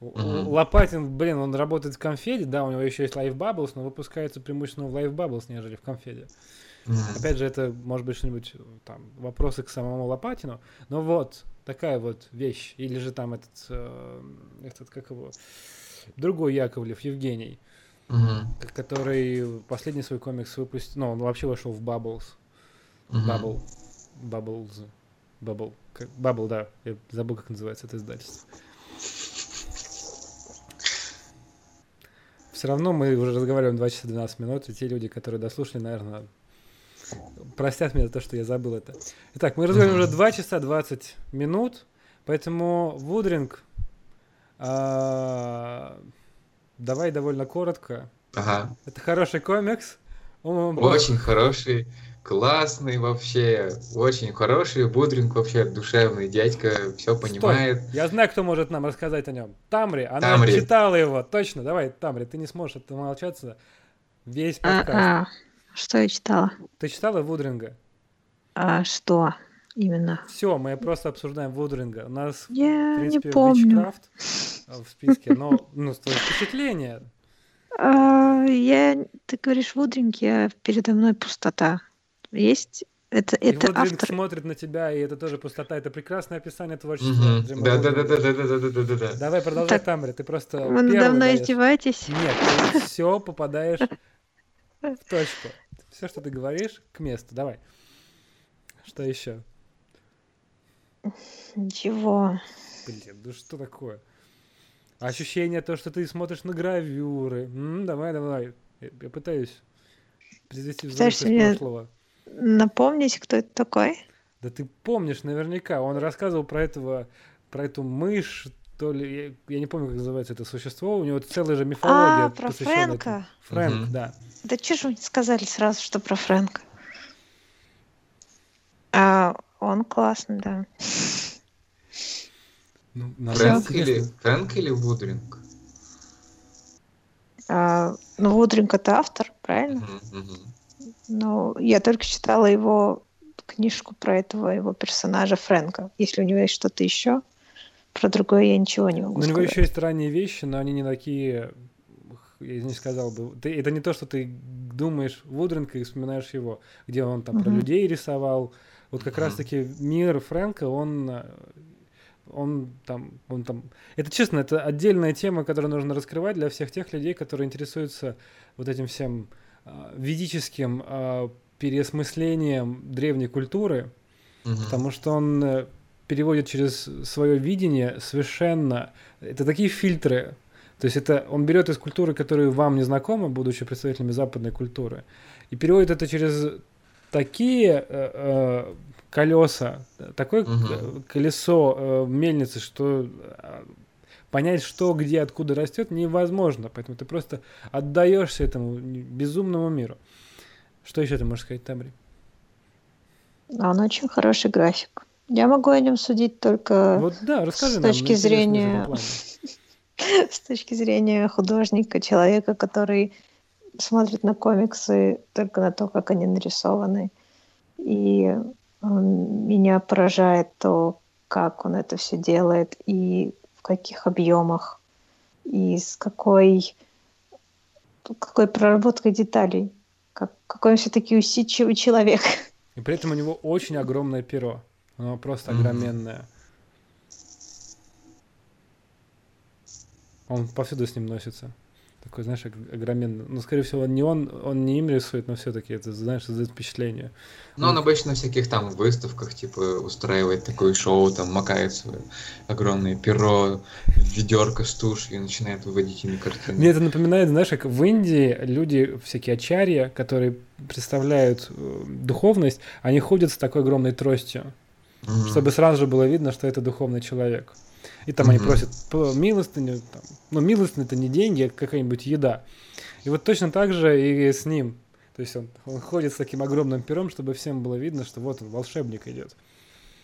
Мгм. Лопатин, блин, он работает в конфеде, да, у него еще есть Live Bubbles, но выпускается преимущественно в Live Bubbles, нежели в конфеде. Мгм. Опять же, это может быть что-нибудь там вопросы к самому Лопатину. Но вот такая вот вещь. Или же там этот, э, этот как его, другой Яковлев, Евгений. К- который последний свой комикс выпустил, ну, он вообще вошел в Bubbles. Мгм. Bubble. Bubbles. Bubble. Bubble, да. Я забыл, как называется это издательство. Все равно мы уже разговариваем 2 часа 12 минут, и те люди, которые дослушали, наверное, простят меня за то, что я забыл это. Итак, мы разговариваем уже 2 часа 20 минут, поэтому Вудринг, а, давай довольно коротко. Ага. Это хороший комикс. Он- Очень хороший, классный вообще, очень хороший, Будринг вообще душевный дядька, все Стой, понимает. Я знаю, кто может нам рассказать о нем. Тамри, она Тамри. читала его. Точно, давай, Тамри, ты не сможешь отмолчаться весь подкаст. А, что я читала? Ты читала Вудринга? А, что именно? Все, мы просто обсуждаем Вудринга. У нас, в Я принципе, не помню. Witchcraft э, в списке, но ну, твои впечатления. А, я, ты говоришь, Вудринг, я передо мной пустота. Есть? Это, И это Вудринг автор. смотрит на тебя, и это тоже пустота. Это прекрасное описание творчества. Да, да, да, да, да, да, да, да, да, да. Давай, продолжай, Так, Тамри, ты просто Вы надо мной даешь. издеваетесь? Нет, ты все попадаешь в точку. Все, что ты говоришь, к месту. Давай. Что еще? Ничего. Блин, ну что такое? Ощущение то, что ты смотришь на гравюры. М, давай, давай. Я, я пытаюсь произвести мне- прошлого. Напомнить, кто это такой? Да ты помнишь наверняка. Он рассказывал про этого, про эту мышь, то ли, я, я не помню, как называется это существо. У него целая же мифология. А, про посвященная этому. Фрэнка. Фрэнк, Мгм. да. Да че же вы не сказали сразу, что про Фрэнка? А, он классный, да. Ну, Фрэнк или, Фрэнк или Вудринг? А, ну, Вудринг это автор, правильно? Мгм. Ну, я только читала его книжку про этого его персонажа Фрэнка. Если у него есть что-то еще, про другое я ничего не могу Ну, у него еще есть ранние вещи, но они не такие, я не сказал бы. Ты, это не то, что ты думаешь Вудринг и вспоминаешь его, где он там про Мгм. людей рисовал. Вот как Мгм. раз-таки мир Фрэнка, он, э, он там, он там... Это честно, это отдельная тема, которую нужно раскрывать для всех тех людей, которые интересуются вот этим всем а, ведическим а, переосмыслением древней культуры. Мгм. Потому что он э, переводит через свое видение совершенно... Это такие фильтры. То есть это он берет из культуры, которые вам не знакомы, будучи представителями западной культуры, и переводит это через такие э, э, колеса, такое к- колесо э, мельницы, что э, понять, что где, откуда растет, невозможно. Поэтому ты просто отдаешься этому безумному миру. Что еще ты можешь сказать, Тамри? А Он очень хороший график. Я могу о нем судить только Вот да, расскажи с нам. точки зрения- с точки зрения художника, человека, который смотрит на комиксы только на то, как они нарисованы. И м, меня поражает то, как он это все делает и в каких объемах, и с какой, какой проработкой деталей. Как, какой он все-таки усидчивый человек. И при этом у него очень огромное перо. Оно просто огроменное. Он повсюду с ним носится. Такой, знаешь, ог- огроменный. Ну, скорее всего, не он, он не им рисует, но все-таки это, знаешь, создает впечатление. Ну, он обычно на всяких там выставках, типа, устраивает такое шоу, там, макает свое огромное перо, ведерко с тушью и начинает выводить ими картины. Мне это напоминает, знаешь, как в Индии люди, всякие ачарья, которые представляют э, духовность, они ходят с такой огромной тростью. Мгм. чтобы сразу же было видно, что это духовный человек. И там они Мгм. просят милостыню, там, ну милостыня это не деньги, а какая-нибудь еда. И вот точно так же и с ним. То есть он, он ходит с таким огромным пером, чтобы всем было видно, что вот он, волшебник идет.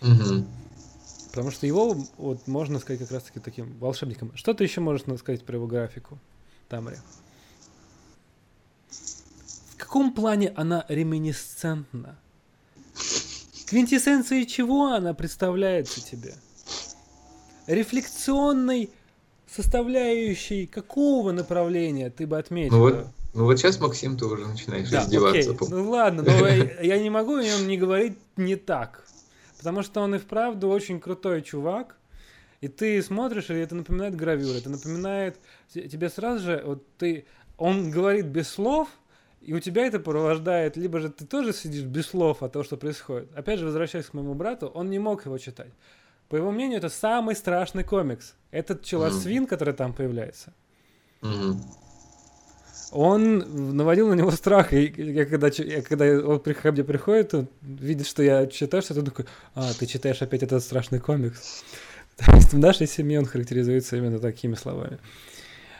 Мгм. Потому что его вот можно сказать как раз-таки таким волшебником. Что ты еще можешь сказать про его графику, Тамаре? В каком плане она реминисцентна? Квинтэссенцией чего она представляется тебе? Рефлекционной составляющей какого направления ты бы отметил? Ну вот, ну вот сейчас, Максим, ты уже начинаешь Да, издеваться. окей. Ну ладно, но я, я не могу о нем не говорить не так. Потому что он и вправду очень крутой чувак. И ты смотришь, и это напоминает гравюру. Это напоминает те- тебе сразу же, вот ты, он говорит без слов, и у тебя это порождает, либо же ты тоже сидишь без слов от того, что происходит. Опять же, возвращаясь к моему брату, он не мог его читать. По его мнению, это самый страшный комикс. Этот челосвин, который там появляется, Мгм. он наводил на него страх. И я когда, я, когда он ко мне приходит, он видит, что я читаю что-то, такой, а, ты читаешь опять этот страшный комикс. То есть в нашей семье он характеризуется именно такими словами.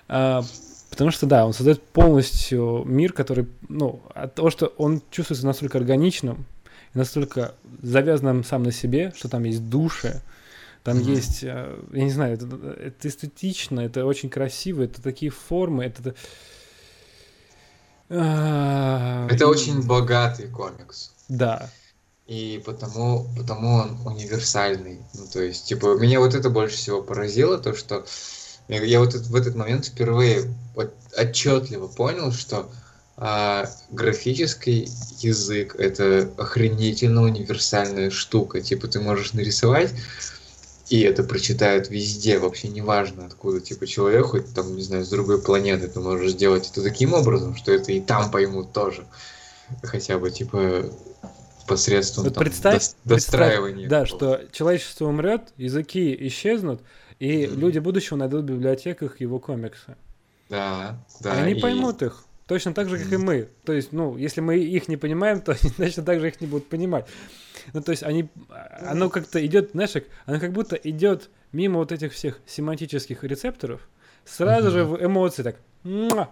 А, потому что, да, он создает полностью мир, который, ну, от того, что он чувствуется настолько органичным, настолько завязанным сам на себе, что там есть души, там Мгм. есть, э, я не знаю, это, это эстетично, это очень красиво, это такие формы, это... А, Это очень богатый комикс. Да. И потому, потому он универсальный. Ну, то есть, типа, меня вот это больше всего поразило, то, что я, я вот этот- в этот момент впервые вот отчетливо понял, что а, графический язык это охренительно универсальная штука. Типа, ты можешь нарисовать, и это прочитают везде, вообще неважно откуда. Типа, человек хоть там, не знаю, с другой планеты, ты можешь сделать это таким образом, что это и там поймут тоже. Хотя бы, типа, посредством Вот там, представь, дос- достраивания. Да, что человечество умрет, языки исчезнут, и Мгм. люди будущего найдут в библиотеках его комиксы. Да, да. и они и- поймут их. Точно так же, как и Мгм. мы. То есть, ну, если мы их не понимаем, то они точно так же их не будут понимать. Ну, то есть, они, оно как-то идет, знаешь, как- оно как будто идет мимо вот этих всех семантических рецепторов, сразу Мгм. же в эмоции так. «Муа!»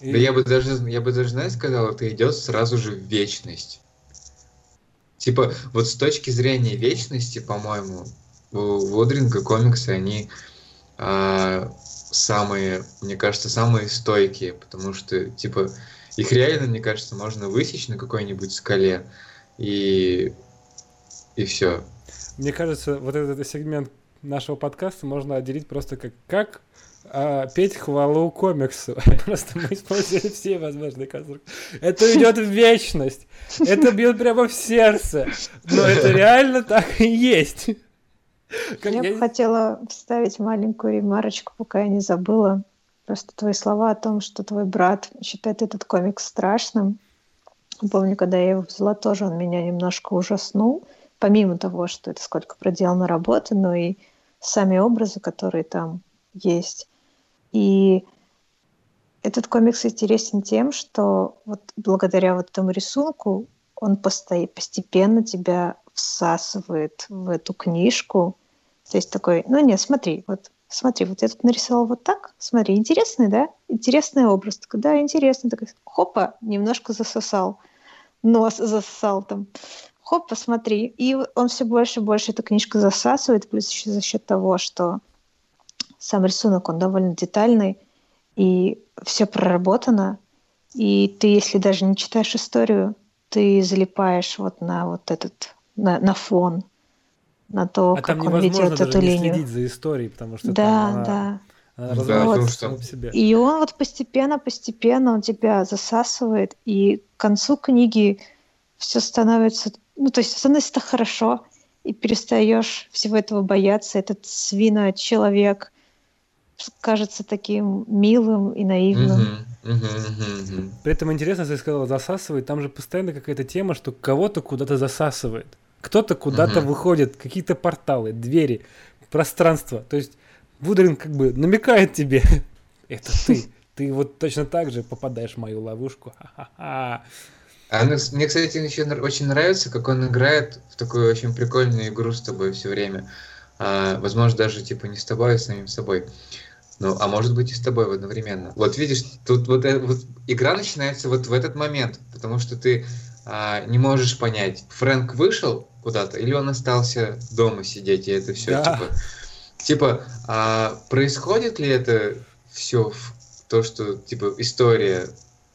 И- Да я бы даже, я бы даже, знаешь, сказал, это идет сразу же в вечность. Типа, вот с точки зрения вечности, по-моему, у Водринга комиксы, они а, самые, мне кажется, самые стойкие, потому что, типа, их реально, мне кажется, можно высечь на какой-нибудь скале, и, и все. Мне кажется, вот этот сегмент нашего подкаста можно отделить просто как как а, петь хвалу комиксу. Просто мы использовали все возможные конструкции. Это идет в вечность. Это бьет прямо в сердце. Но это реально так и есть. Как Я бы хотела вставить маленькую ремарочку, пока я не забыла. Просто твои слова о том, что твой брат считает этот комикс страшным. Помню, когда я его взяла, тоже он меня немножко ужаснул. Помимо того, что это сколько проделано работы, но и сами образы, которые там есть. И этот комикс интересен тем, что вот благодаря вот этому рисунку он постепенно тебя всасывает в эту книжку. То есть такой, ну нет, смотри, вот смотри, вот я тут нарисовал вот так, смотри, интересный, да? Интересный образ. Такой, да, интересный. Такой, хопа, немножко засосал. Нос засосал там. Хоп, посмотри. И он все больше и больше эту книжку засасывает, плюс еще за счет того, что сам рисунок, он довольно детальный, и все проработано. И ты, если даже не читаешь историю, ты залипаешь вот на вот этот, на, на фон, на то, А как он ведет даже эту не линию. следить за историей, потому что Да, там она, да. она Да, что- себе. И он вот постепенно-постепенно он тебя засасывает, и к концу книги все становится, ну, то есть становится хорошо, и перестаешь всего этого бояться. Этот свина-человек кажется таким милым и наивным. При этом интересно, ты сказала засасывает, там же постоянно какая-то тема, что кого-то куда-то засасывает. Кто-то куда-то выходит, какие-то порталы, двери, пространство. То есть Вудрин как бы намекает тебе, это ты. Ты вот точно так же попадаешь в мою ловушку. Ха-ха-ха. А ну, мне, кстати, еще очень нравится, как он играет в такую очень прикольную игру с тобой все время. А, возможно, даже типа не с тобой, а с самим собой. Ну, а может быть и с тобой одновременно. Вот видишь, тут вот, э- вот игра начинается вот в этот момент, потому что ты а, не можешь понять, Фрэнк вышел куда-то или он остался дома сидеть, и это все Да. типа. Типа, а происходит ли это все то, что типа история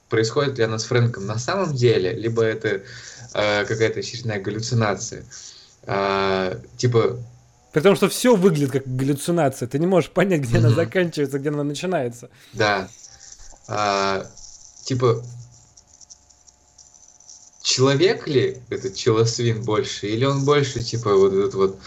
происходит ли она с Фрэнком на самом деле, либо это э, какая-то очередная галлюцинация. А, типа, При том, что все выглядит как галлюцинация. Ты не можешь понять, где она заканчивается, где она начинается. да, а, типа, человек ли этот челосвин больше, или он больше, типа, вот этот вот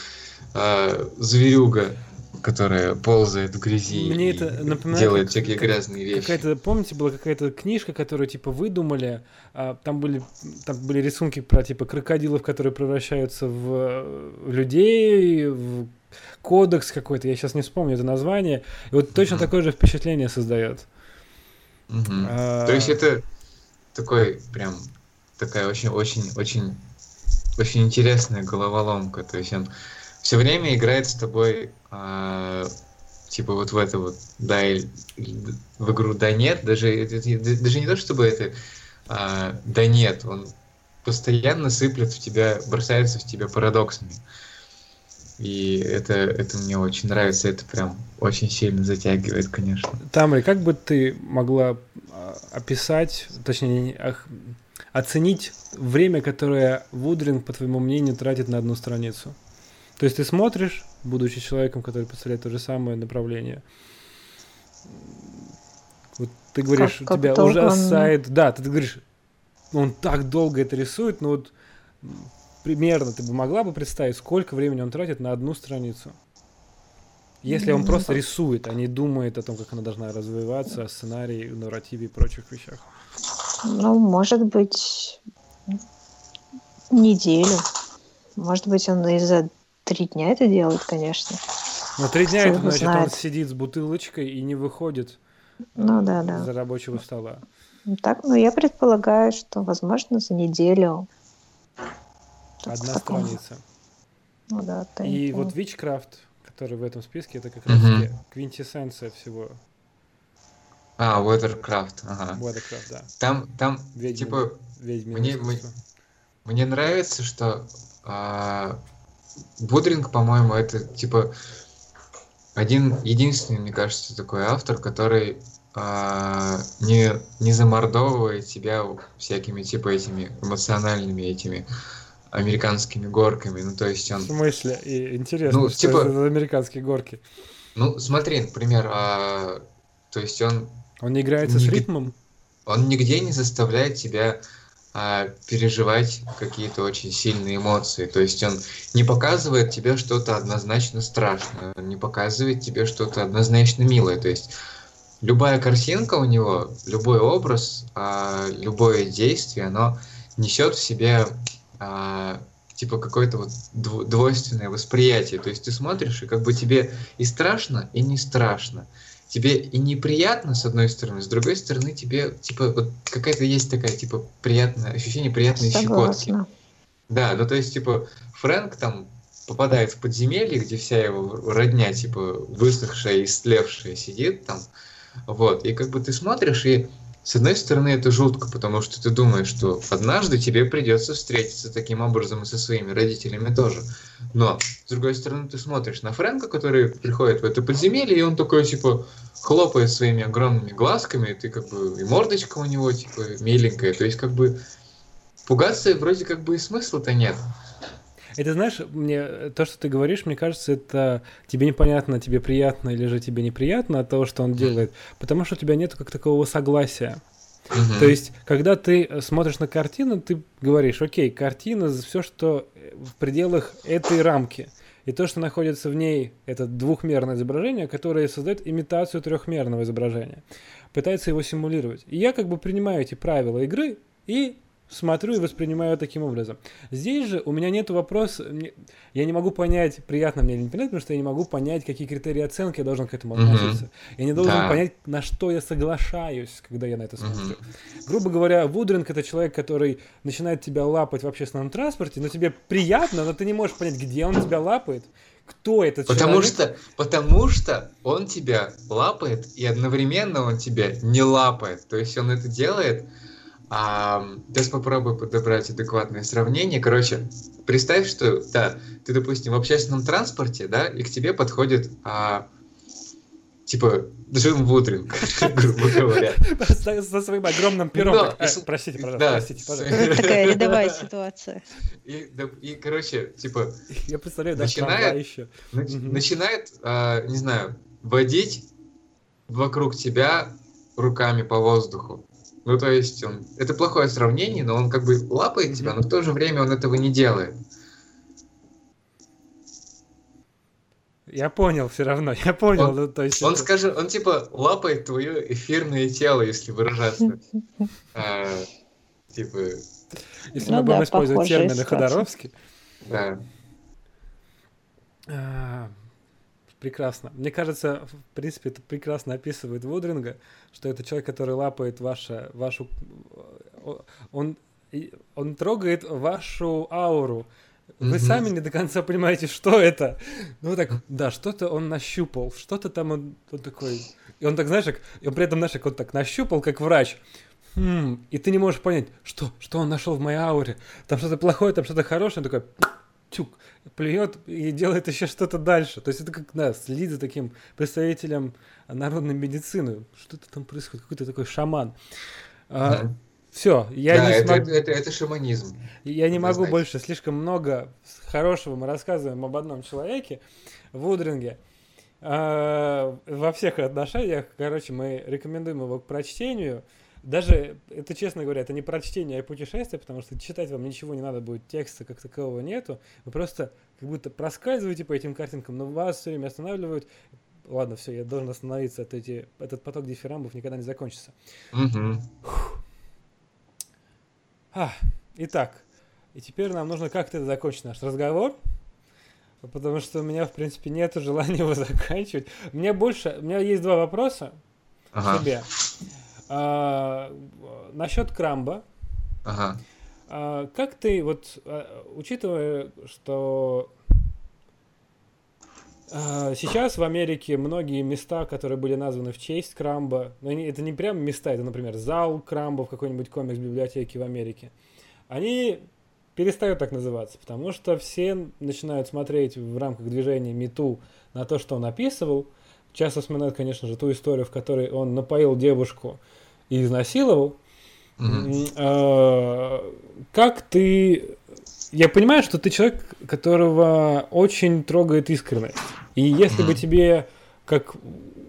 а, зверюга, которая ползает в грязи Мне и это напоминает делает всякие как- грязные вещи. Какая-то, помните, была какая-то книжка, которую типа выдумали, а, там были там были рисунки про типа крокодилов, которые превращаются в, э, людей, в кодекс какой-то, я сейчас не вспомню это название, и вот точно Мгм. такое же впечатление создает. Мгм. А, То есть это такой прям такая очень очень очень очень интересная головоломка. То есть он все время играет с тобой а, типа вот в это вот да в игру да нет даже даже не то чтобы это а, да нет он постоянно сыплет в тебя бросается в тебя парадоксами. И это это мне очень нравится это прям очень сильно затягивает конечно. Тамри, как бы ты могла а, описать, точнее, оценить время, которое Вудрин, по твоему мнению, тратит на одну страницу? То есть ты смотришь, будучи человеком, который представляет то же самое направление. Вот ты говоришь, Как- как тебя долго он- ужасает. Да, ты говоришь, «Ну, он так долго это рисует, но вот примерно ты бы могла бы представить, сколько времени он тратит на одну страницу? Если он Ну, просто рисует, а не думает о том, как она должна развиваться, о сценарии, нарративе и прочих вещах. Ну, может быть, неделю. Может быть, он и за три дня это делает, конечно. Но три дня это значит, он знает. сидит с бутылочкой и не выходит Ну да, да. за рабочего стола. Ну, Так, ну, я предполагаю, что, возможно, за неделю. Одна таком- страница. Ну да, И тайм-тайм. вот Witchcraft, который в этом списке, это как раз таки квинтэссенция всего а Weathercraft ага Weathercraft, да. там там Ведьмин- типа ведьмино мне- искусство. Мне нравится, что а, Будринг, по-моему, это типа один единственный, мне кажется, такой автор, который а, не, не замордовывает тебя всякими типа этими эмоциональными этими американскими горками. Ну, то есть он... В смысле? И интересно, Ну, что типа- это за американские горки. Ну, смотри, например, а, то есть он, Он не играется с Не- ритмом? он нигде не заставляет тебя а, переживать какие-то очень сильные эмоции. То есть он не показывает тебе что-то однозначно страшное, он не показывает тебе что-то однозначно милое. То есть любая картинка у него, любой образ, а, любое действие, оно несет в себе а, типа какое-то вот дво- двойственное восприятие. То есть ты смотришь, и как бы тебе и страшно, и не страшно. Тебе и неприятно, с одной стороны, с другой стороны, тебе, типа, вот какая-то есть такая, типа, приятное ощущение приятной щекотки. Согласна. Да, ну то есть, типа, Фрэнк там попадает в подземелье, где вся его родня, типа, высохшая и истлевшая сидит там, вот, и как бы ты смотришь, и с одной стороны это жутко, потому что ты думаешь, что однажды тебе придется встретиться таким образом и со своими родителями тоже. Но, с другой стороны, ты смотришь на Фрэнка, который приходит в это подземелье, и он такой, типа, хлопает своими огромными глазками, и ты как бы, и мордочка у него, типа, миленькая, то есть, как бы, пугаться вроде как бы и смысла-то нет. Это знаешь, мне э, то, что ты говоришь, мне кажется, это тебе непонятно, тебе приятно или же тебе неприятно от того, что он делает, потому что у тебя нет как такового согласия. Мгм. То есть, когда ты э, смотришь на картину, ты говоришь, окей, картина, все, что э, в пределах этой рамки. И то, что находится в ней, это двухмерное изображение, которое создает имитацию трехмерного изображения. Пытается его симулировать. И я как бы принимаю эти правила игры и смотрю и воспринимаю таким образом. Здесь же у меня нет вопроса, я не могу понять, приятно мне или неприятно, потому что я не могу понять, какие критерии оценки я должен к этому относиться. Я не должен Да. понять, на что я соглашаюсь, когда я на это смотрю. Грубо говоря, Вудринг это человек, который начинает тебя лапать в общественном транспорте, но тебе приятно, но ты не можешь понять, где он тебя лапает, кто этот Потому человек. что, потому что он тебя лапает, и одновременно он тебя не лапает. То есть он это делает. А, сейчас попробую подобрать адекватное сравнение. Короче, представь, что да, ты, допустим, в общественном транспорте, да, и к тебе подходит а, типа Джим Вудринг, грубо говоря. Со, со своим огромным пером. Да, так, и э, простите, пожалуйста, да, простите, пожалуйста. Такая рядовая ситуация. И, да, и, короче, типа, Я представляю, да, Начинает- еще. нач- начинает, а, не знаю, водить вокруг тебя руками по воздуху. Ну, то есть, он, это плохое сравнение, но он как бы лапает тебя, но в то же время он этого не делает. Я понял все равно, я понял. Он- ну, то есть Он, это- скажет, он типа лапает твое эфирное тело, если выражаться. А, типа, если ну мы будем использовать термины. Ходоровски. да. А, Прекрасно. Мне кажется, в принципе, это прекрасно описывает Вудринга, что это человек, который лапает ваше, вашу... э, Он, он трогает вашу ауру. Вы Мгм. сами не до конца понимаете, что это. Ну так, да, что-то он нащупал, что-то там он, он такой... И он так, знаешь, как, и он при этом, знаешь, как он так нащупал, как врач. Хм, и ты не можешь понять, что, что он нашел в моей ауре. Там что-то плохое, там что-то хорошее. Он такой, тюк, плюет и делает еще что-то дальше. То есть это как, да, следить за таким представителем народной медицины. Что-то там происходит, какой-то такой шаман. Мгм. Все, я Да, не это, смог- это, это, это шаманизм. я не могу Однозначно. больше, слишком много хорошего мы рассказываем об одном человеке, Вудринге. А, Во всех отношениях, короче, мы рекомендуем его к прочтению. Даже, это честно говоря, это не прочтение, а путешествие, потому что читать вам ничего не надо будет, текста как такового нету. Вы просто как будто проскальзываете по этим картинкам, но вас все время останавливают. Ладно, все, я должен остановиться, а то эти, этот поток дифирамбов никогда не закончится. А, итак, и теперь нам нужно как-то закончить наш разговор, потому что у меня, в принципе, нет желания его заканчивать. Мне больше, у меня есть два вопроса к Ага, тебе. А, насчет Крамба. ага. А, как ты, вот, а, учитывая, что а, сейчас в Америке многие места, которые были названы в честь Крамба, но они- это не прям места, это, например, зал Крамба в какой-нибудь комикс-библиотеке в Америке, они перестает так называться, потому что все начинают смотреть в рамках движения МИТУ на то, что он описывал. Часто вспоминают, конечно же, ту историю, в которой он напоил девушку и изнасиловал. А, Как ты... Я понимаю, что ты человек, которого очень трогает искренность. И если бы тебе, как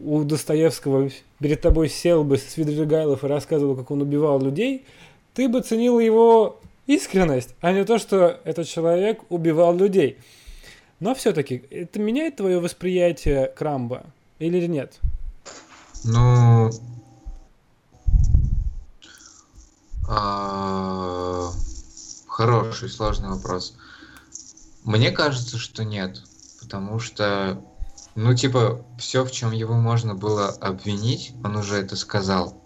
у Достоевского, перед тобой сел бы Свидригайлов и рассказывал, как он убивал людей, ты бы ценил его искренность, а не то, что этот человек убивал людей. Но все-таки, это меняет твое восприятие Крамба или нет? Ну... а, Хороший, сложный вопрос. Мне кажется, что нет. Потому что, ну, типа, все, в чем его можно было обвинить, он уже это сказал.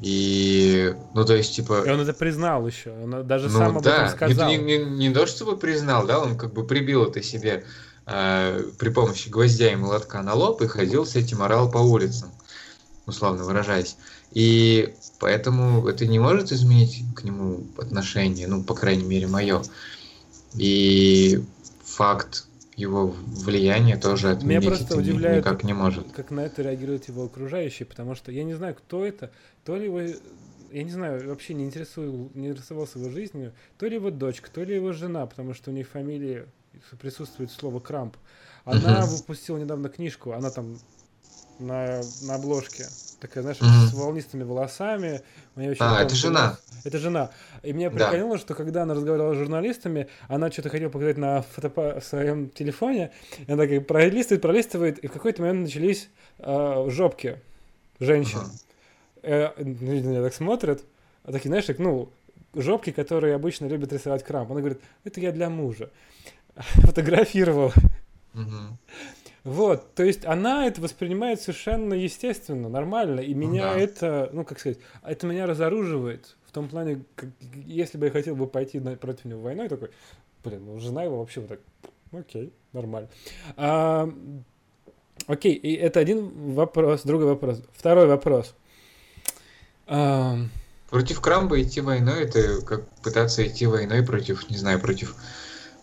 И, ну, то есть, типа... И он это признал еще, он даже Ну сам об да, этом сказал. Не, не, не, не то чтобы признал, да, он как бы прибил это себе э, при помощи гвоздя и молотка на лоб и ходил с этим орал по улицам, условно выражаясь. И поэтому это не может изменить к нему отношение, ну, по крайней мере, мое. И факт его влияния тоже Меня отменить просто это ни- удивляет, никак не может. как на это реагируют его окружающие, потому что я не знаю, кто это, то ли его, я не знаю, вообще не, интересую, не интересовался его жизнью, то ли его дочка, то ли его жена, потому что у них в фамилии присутствует слово Крамп. Она выпустила недавно книжку, она там на, на обложке, такая, знаешь, Мгм. с волнистыми волосами. у неё очень А, это тонкий жена. Это жена. И меня Да. прикололо, что когда она разговаривала с журналистами, она что-то хотела показать на фотопа- в своем телефоне, и она так пролистывает, пролистывает, и в какой-то момент начались э, жопки женщин. Э, люди на меня так смотрят, а такие, знаешь, так, ну, жопки, которые обычно любят рисовать крамп. Она говорит, это я для мужа. Фотографировал. Мгм. Вот, то есть она это воспринимает совершенно естественно, нормально, и меня да. это, ну, как сказать, это меня разоруживает. В том плане, как- если бы я хотел бы пойти на- против него войной, такой, блин, ну, жена его вообще вот так, окей, нормально. А, окей, и это один вопрос, другой вопрос. Второй вопрос. А, Против Крамба идти войной, это как пытаться идти войной против, не знаю, против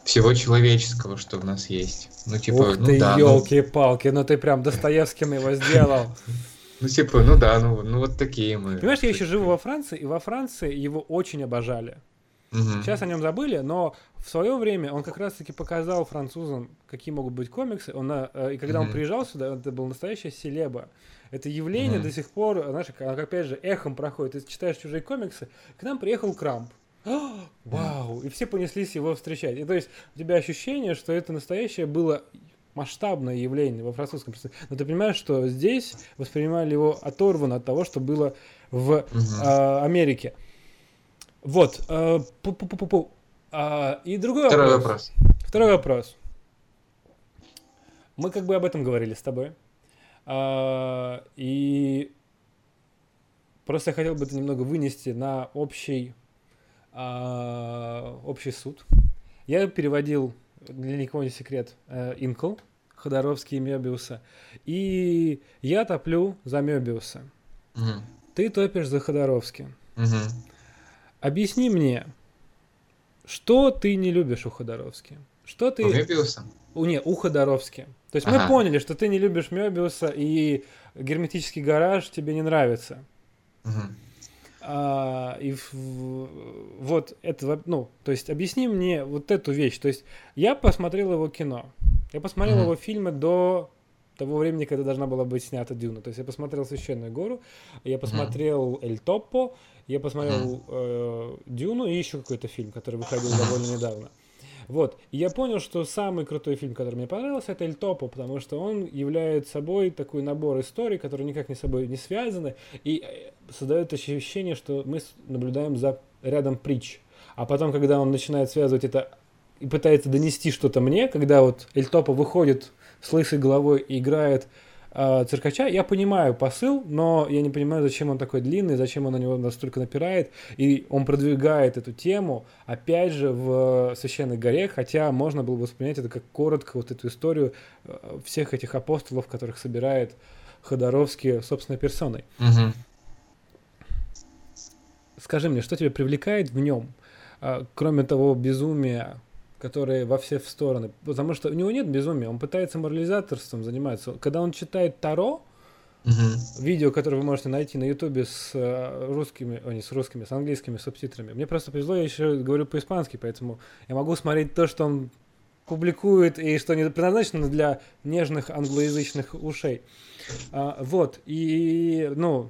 всего человеческого, что в нас есть. Ну, типа, ух ну ты, да, ну, елки-палки, ну ты прям Достоевским его сделал. ну, типа, ну да, ну, ну вот такие мы. Понимаешь, я еще живу во Франции, и во Франции его очень обожали. Мгм. Сейчас о нем забыли, но в свое время он как раз-таки показал французам, какие могут быть комиксы. Он, э, и когда он Мгм. приезжал сюда, это был настоящая селеба. Это явление Мгм. до сих пор, знаешь, как, опять же, эхом проходит. Ты читаешь чужие комиксы, к нам приехал Крамп. Вау! И все понеслись его встречать. И то есть у тебя ощущение, что это настоящее было масштабное явление во французском. Но ты понимаешь, что здесь воспринимали его оторвано от того, что было в а, Америке. Вот. а, пу-пу-пу-пу. А, и другой Второй вопрос. вопрос. Второй вопрос. Мы как бы об этом говорили с тобой. А, и просто я хотел бы это немного вынести на общий, а, общий суд. Я переводил, для никого не секрет, э, Инкл, Ходоровский и Мебиуса. И я топлю за Мебиуса. Мгм. Ты топишь за Ходоровски. Мгм. Объясни мне, что ты не любишь у Ходоровски? Что ты... У Мебиуса? У, не, у Ходоровски. То есть мы Ага. поняли, что ты не любишь Мебиуса и герметический гараж тебе не нравится. Мгм. А, и в- вот это, ну, то есть объясни мне вот эту вещь. То есть я посмотрел его кино. Я посмотрел Мгм. его фильмы до того времени, когда должна была быть снята Дюна. То есть я посмотрел «Священную гору», я посмотрел «Эль Топпо», я посмотрел э, Дюну и еще какой-то фильм, который выходил довольно недавно. Вот. И я понял, что самый крутой фильм, который мне понравился, это «Эль Топо», потому что он является собой такой набор историй, которые никак не с собой не связаны, и э, создает ощущение, что мы наблюдаем за рядом притч. А потом, когда он начинает связывать это и пытается донести что-то мне, когда вот Эль Топо выходит с лысой головой и играет э, циркача, я понимаю посыл, но я не понимаю, зачем он такой длинный, зачем он на него настолько напирает, и он продвигает эту тему, опять же, в Священной горе, хотя можно было бы воспринять это как коротко, вот эту историю э, всех этих апостолов, которых собирает Ходоровский собственной персоной. Скажи мне, что тебя привлекает в нем? а, кроме того безумия, которое во все стороны. Потому что у него нет безумия, он пытается морализаторством заниматься. Когда он читает Таро, Мгм. видео, которое вы можете найти на ютубе с э, русскими, о, не с русскими, с английскими субтитрами. Мне просто повезло, я еще говорю по-испански, поэтому я могу смотреть то, что он публикует и что не предназначено для нежных англоязычных ушей. А, вот, и, ну,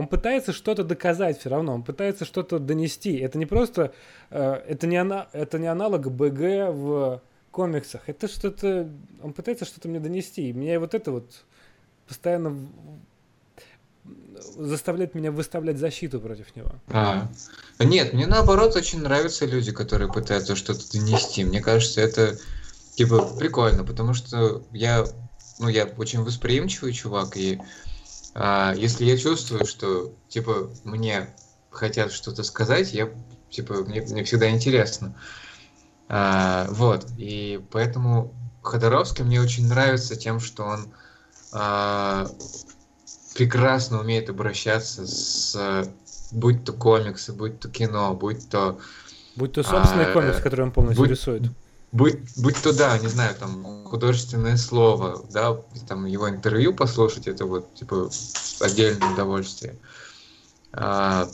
он пытается что-то доказать все равно, он пытается что-то донести. Это не просто, э, это, не ана, это не аналог БГ в комиксах, это что-то, он пытается что-то мне донести. И меня вот это вот постоянно заставляет меня выставлять защиту против него. А, нет, мне наоборот очень нравятся люди, которые пытаются что-то донести. Мне кажется, это типа прикольно, потому что я, ну, я очень восприимчивый чувак, и а, если я чувствую, что типа мне хотят что-то сказать, я типа мне, мне всегда интересно. А, вот, и поэтому Ходоровский мне очень нравится тем, что он а, прекрасно умеет обращаться с будь то комиксы, будь то кино, будь то Будь то собственный А, комикс, который он полностью будь- рисует. Будь, будь то да, не знаю, там художественное слово, да, там его интервью послушать, это вот типа отдельное удовольствие. А,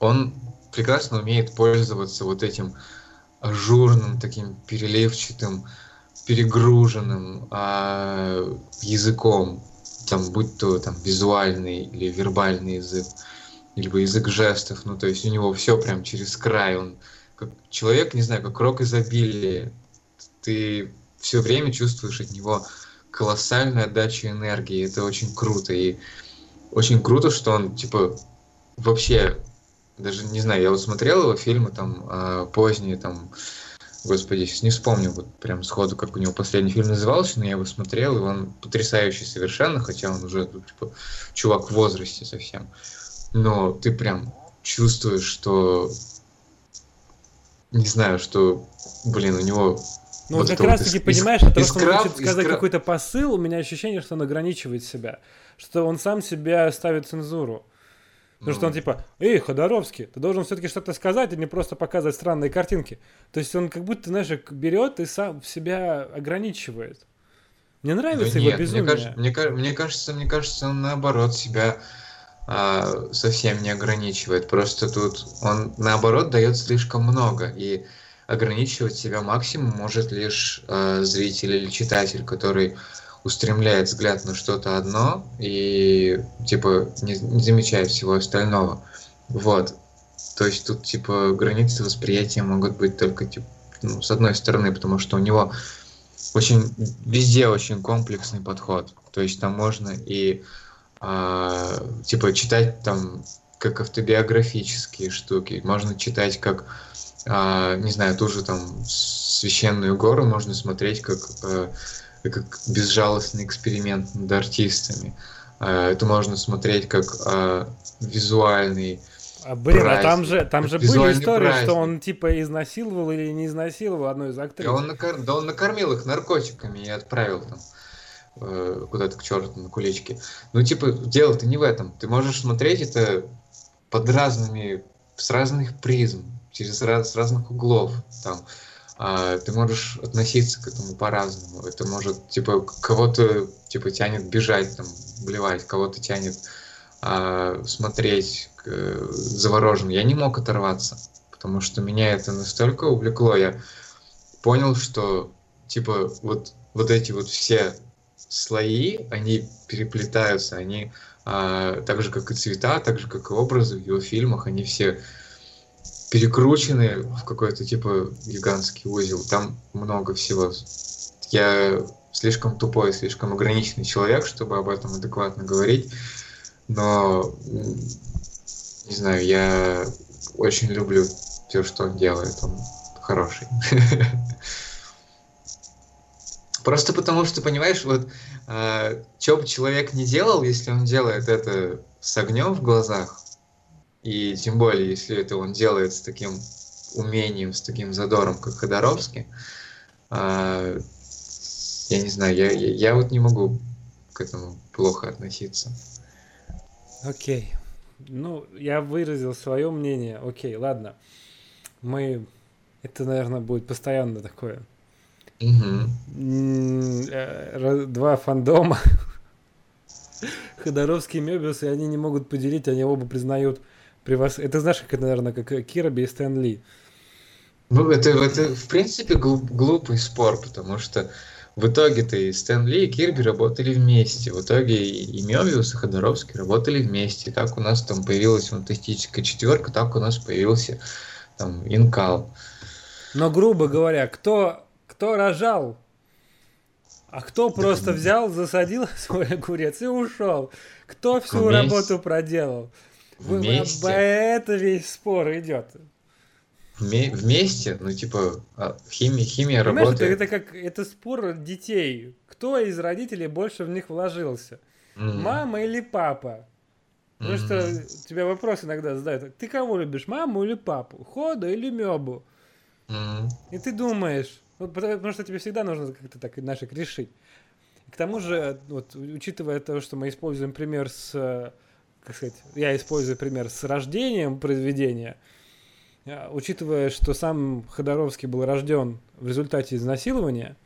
он прекрасно умеет пользоваться вот этим ажурным, таким переливчатым, перегруженным а, языком, там, будь то там визуальный или вербальный язык, либо язык жестов, ну то есть у него все прям через край, он как человек, не знаю, как рок изобилия, ты все время чувствуешь от него колоссальную отдачу энергии, это очень круто, и очень круто, что он, типа, вообще, даже не знаю, я вот смотрел его фильмы там а, поздние, там, господи, сейчас не вспомню вот прям сходу, как у него последний фильм назывался, но я его смотрел, и он потрясающий совершенно, хотя он уже, ну, типа, чувак в возрасте совсем. Но ты прям чувствуешь, что не знаю, что, блин, у него Ну, вот как это раз вот таки, из- понимаешь, из- от того, что он хочет сказать искра- какой-то посыл, у меня ощущение, что он ограничивает себя. Что он сам себя ставит цензуру. Потому что он Ну, типа, эй, Ходоровский, ты должен все-таки что-то сказать, а не просто показывать странные картинки. То есть он как будто, знаешь, берет и сам себя ограничивает. Мне да нравится нет, его мне, безумие. кажется, мне, ка- мне кажется, мне кажется, он наоборот себя а, совсем не ограничивает. Просто тут он наоборот дает слишком много и ограничивать себя максимум может лишь а, зритель или читатель, который устремляет взгляд на что-то одно и типа не, не замечает всего остального. Вот. То есть тут типа границы восприятия могут быть только типа, ну, с одной стороны, потому что у него очень везде очень комплексный подход. То есть там можно и а, типа читать там как автобиографические штуки, можно читать как а, не знаю, ту же там священную гору можно смотреть как, а, как безжалостный эксперимент над артистами. А, это можно смотреть как а, визуальный А, блин, а там праздник, же, там же были истории, праздник. что он типа изнасиловал или не изнасиловал одну из актрис. Да он, накор- да он накормил их наркотиками и отправил там э, куда-то к черту на куличке. Ну, типа, дело-то не в этом. Ты можешь смотреть это под разными, с разных призм, через раз, с разных углов. Там. А, ты можешь относиться к этому по-разному. Это может, типа, кого-то типа тянет бежать, там, блевать, кого-то тянет а, смотреть э, заворожен. Я не мог оторваться, потому что меня это настолько увлекло. Я понял, что типа вот, вот эти вот все слои, они переплетаются, они а, так же, как и цвета, так же, как и образы в его фильмах, они все перекручены в какой-то типа гигантский узел. Там много всего. Я слишком тупой, слишком ограниченный человек, чтобы об этом адекватно говорить. Но, не знаю, я очень люблю все, что он делает. Он хороший. Просто потому что, понимаешь, вот что бы человек не делал, если он делает это с огнем в глазах, и тем более, если это он делает с таким умением, с таким задором, как Ходоровский, а, я не знаю, я, я, я вот не могу к этому плохо относиться. Окей. Ну, я выразил свое мнение. Окей, ладно. Мы... Это, наверное, будет постоянно такое. Э, ра- Два фандома. Ходоровский и Мёбиус, и они не могут поделить, они оба признают превос... Это знаешь, как это, наверное, как Кираби и Стэн Ли. Ну, это, это в принципе глуп- глупый спор, потому что в итоге-то и Стэн Ли, и Кирби работали вместе. В итоге и, и Мёбиус, и Ходоровский работали вместе. Как у нас там появилась фантастическая четверка, так у нас появился там Инкал. Но, грубо говоря, кто, кто рожал, а кто просто взял, засадил свой огурец и ушел? Кто всю Вместе. работу проделал? Вместе. это весь спор идет. Вме- вместе, ну типа а, химия, химия Понимаешь, это, работает. это как это спор детей. Кто из родителей больше в них вложился? М. Мама или папа? Потому что Мгм. тебя вопрос иногда задают. Ты кого любишь, маму или папу? Хода или мебу? М. И ты думаешь, ну, потому, потому что тебе всегда нужно как-то так, как решить. К тому же, вот, учитывая то, что мы используем пример с, как сказать, я использую пример с рождением произведения, э, учитывая, что сам Ходоровский был рожден в результате изнасилования,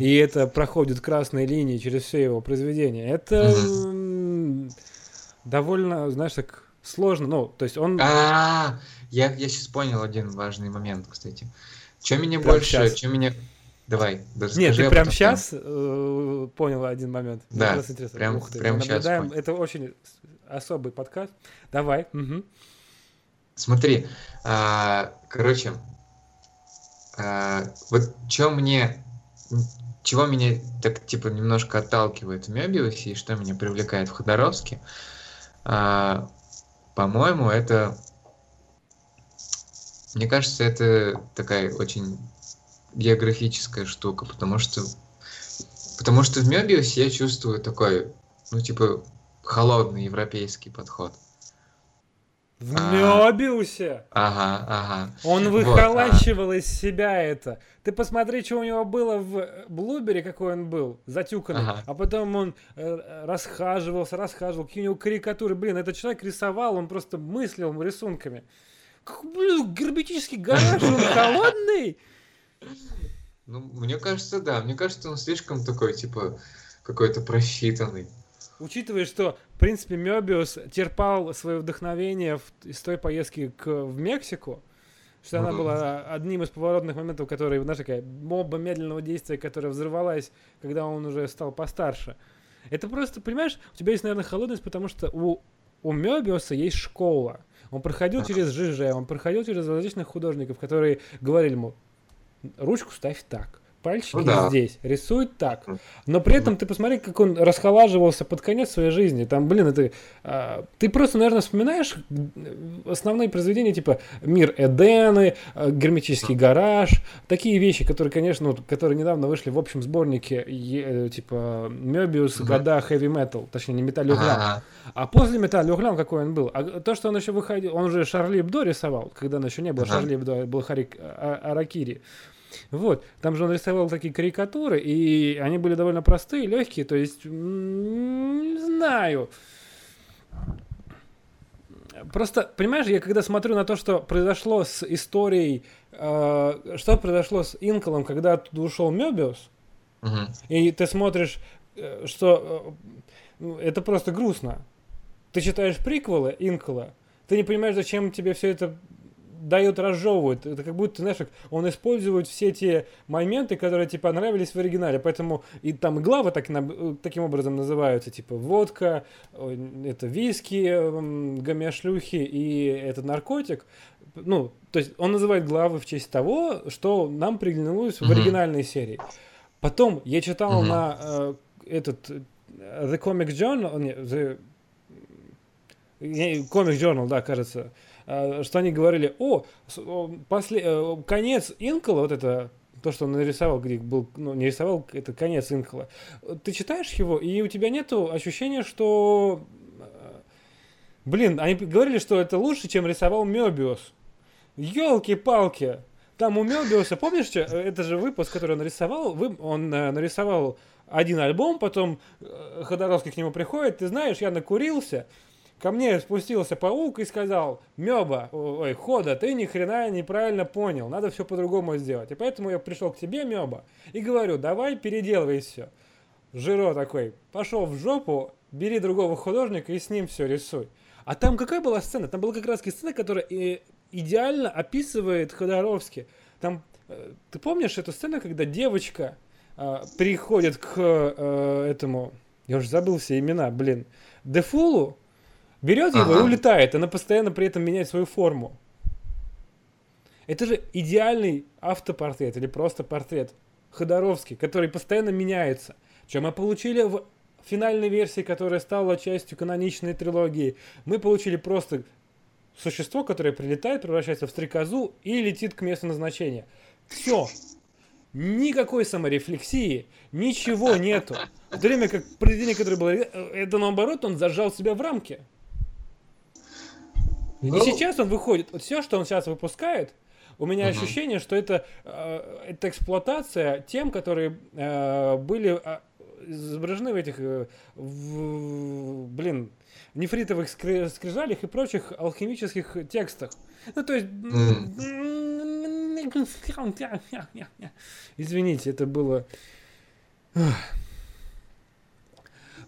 и это проходит красной линией через все его произведения, это довольно, знаешь, так сложно. Ну, то есть он... А, я, я сейчас понял один важный момент, кстати. Че меня Прям больше, щас. че меня... Давай, да Нет, ты прям потом сейчас понял один момент. Да, интересно. прям- Ух ты, прям наблюдаем. понял. Это очень особый подкаст. Давай. мгм. Смотри, а, короче, а, вот что мне, чего меня так типа немножко отталкивает в Мёбиусе и что меня привлекает в Ходоровске, а, по-моему, это, мне кажется, это такая очень географическая штука, потому что, потому что в Мёбиусе я чувствую такой, ну типа холодный европейский подход. В А. Мёбиусе Ага, ага. он Вот, выхолащивал из себя это. Ты посмотри, что у него было в Блубере, какой он был, затюканный. Ага. А потом он э, расхаживался, расхаживал, какие у него карикатуры. Блин, этот человек рисовал, он просто мыслил рисунками. Блин, герметический гараж, он холодный. Ну, мне кажется, да. Мне кажется, он слишком такой, типа, какой-то просчитанный. Учитывая, что, в принципе, Мёбиус терпал свое вдохновение в- из той поездки к, в Мексику, что она была одним из поворотных моментов, которые, знаешь, такая моба медленного действия, которая взорвалась, когда он уже стал постарше. Это просто, понимаешь, у тебя есть, наверное, холодность, потому что у, у Мёбиуса есть школа. Он проходил через ЖЖ, он проходил через различных художников, которые говорили ему, ручку ставь так, пальчики Ну да. здесь, рисуй так. Но при этом ты посмотри, как он расхолаживался под конец своей жизни. Там, блин, это... а, ты просто, наверное, вспоминаешь м, основные произведения, типа «Мир Эдены», а, «Герметический гараж», такие вещи, которые, конечно, вот, которые недавно вышли в общем сборнике, е- э, типа «Мёбиус. Мгм. Года хэви метал», точнее, не металлюглям. Ага. А после Металл Углям какой он был? А то, что он еще выходил, он уже Шарли Эбдо рисовал, когда он еще не был. Шарли Эбдо, был Хари, а- Аракири. Вот, там же он рисовал такие карикатуры, и они были довольно простые, легкие, то есть, не знаю. Просто, понимаешь, я когда смотрю на то, что произошло с историей, э, что произошло с Инколом, когда оттуда ушел Мёбиус, Мгм. и ты смотришь, э, что э, это просто грустно. Ты читаешь приквелы Инкола, ты не понимаешь, зачем тебе все это дает, разжевывает. Это как будто, знаешь, как он использует все те моменты, которые, типа, нравились в оригинале. Поэтому и там главы так, э, таким образом называются, типа, водка, это виски, м, гомеошлюхи и этот наркотик. Ну, то есть он называет главы в честь того, что нам приглянулось в Мгм. оригинальной серии. Потом я читал Мгм. на э, этот э, The Comic Journal, не, The Comic Journal, да, кажется, э, что они говорили, о, после, э, конец Инкола, вот это, то, что он нарисовал, где был, ну, не рисовал, это конец Инкола. Ты читаешь его, и у тебя нету ощущения, что... э, Блин, они говорили, что это лучше, чем рисовал Мёбиус. Елки-палки! Там у Мёбиуса, помнишь, э, это же выпуск, который он нарисовал, вы- он нарисовал один альбом, потом Ходоровский к нему приходит, ты знаешь, я накурился, ко мне спустился паук и сказал, Меба, ой, Хода, ты ни хрена неправильно понял, надо все по-другому сделать. И поэтому я пришел к тебе, Меба, и говорю, давай переделывай все. Жиро такой, пошел в жопу, бери другого художника и с ним все рисуй. А там какая была сцена? Там была как раз сцена, которая и идеально описывает Ходоровский. Там, э, ты помнишь эту сцену, когда девочка э, приходит к э, этому, я уже забыл все имена, блин, Дефулу, берет его и Ага. улетает, она постоянно при этом меняет свою форму. Это же идеальный автопортрет или просто портрет Ходоровский, который постоянно меняется. Что мы получили в финальной версии, которая стала частью каноничной трилогии, мы получили просто существо, которое прилетает, превращается в стрекозу и летит к месту назначения. Все. Никакой саморефлексии, ничего нету. В то время как произведение, которое было... э, Это наоборот, он зажал себя в рамки. И Ну, сейчас он выходит, вот все, что он сейчас выпускает, у меня Мгм. ощущение, что это, э, это эксплуатация тем, которые э, были э, изображены в этих, э, в- блин, нефритовых скри- скрижалях и прочих алхимических текстах. Ну, то есть... Извините, это было...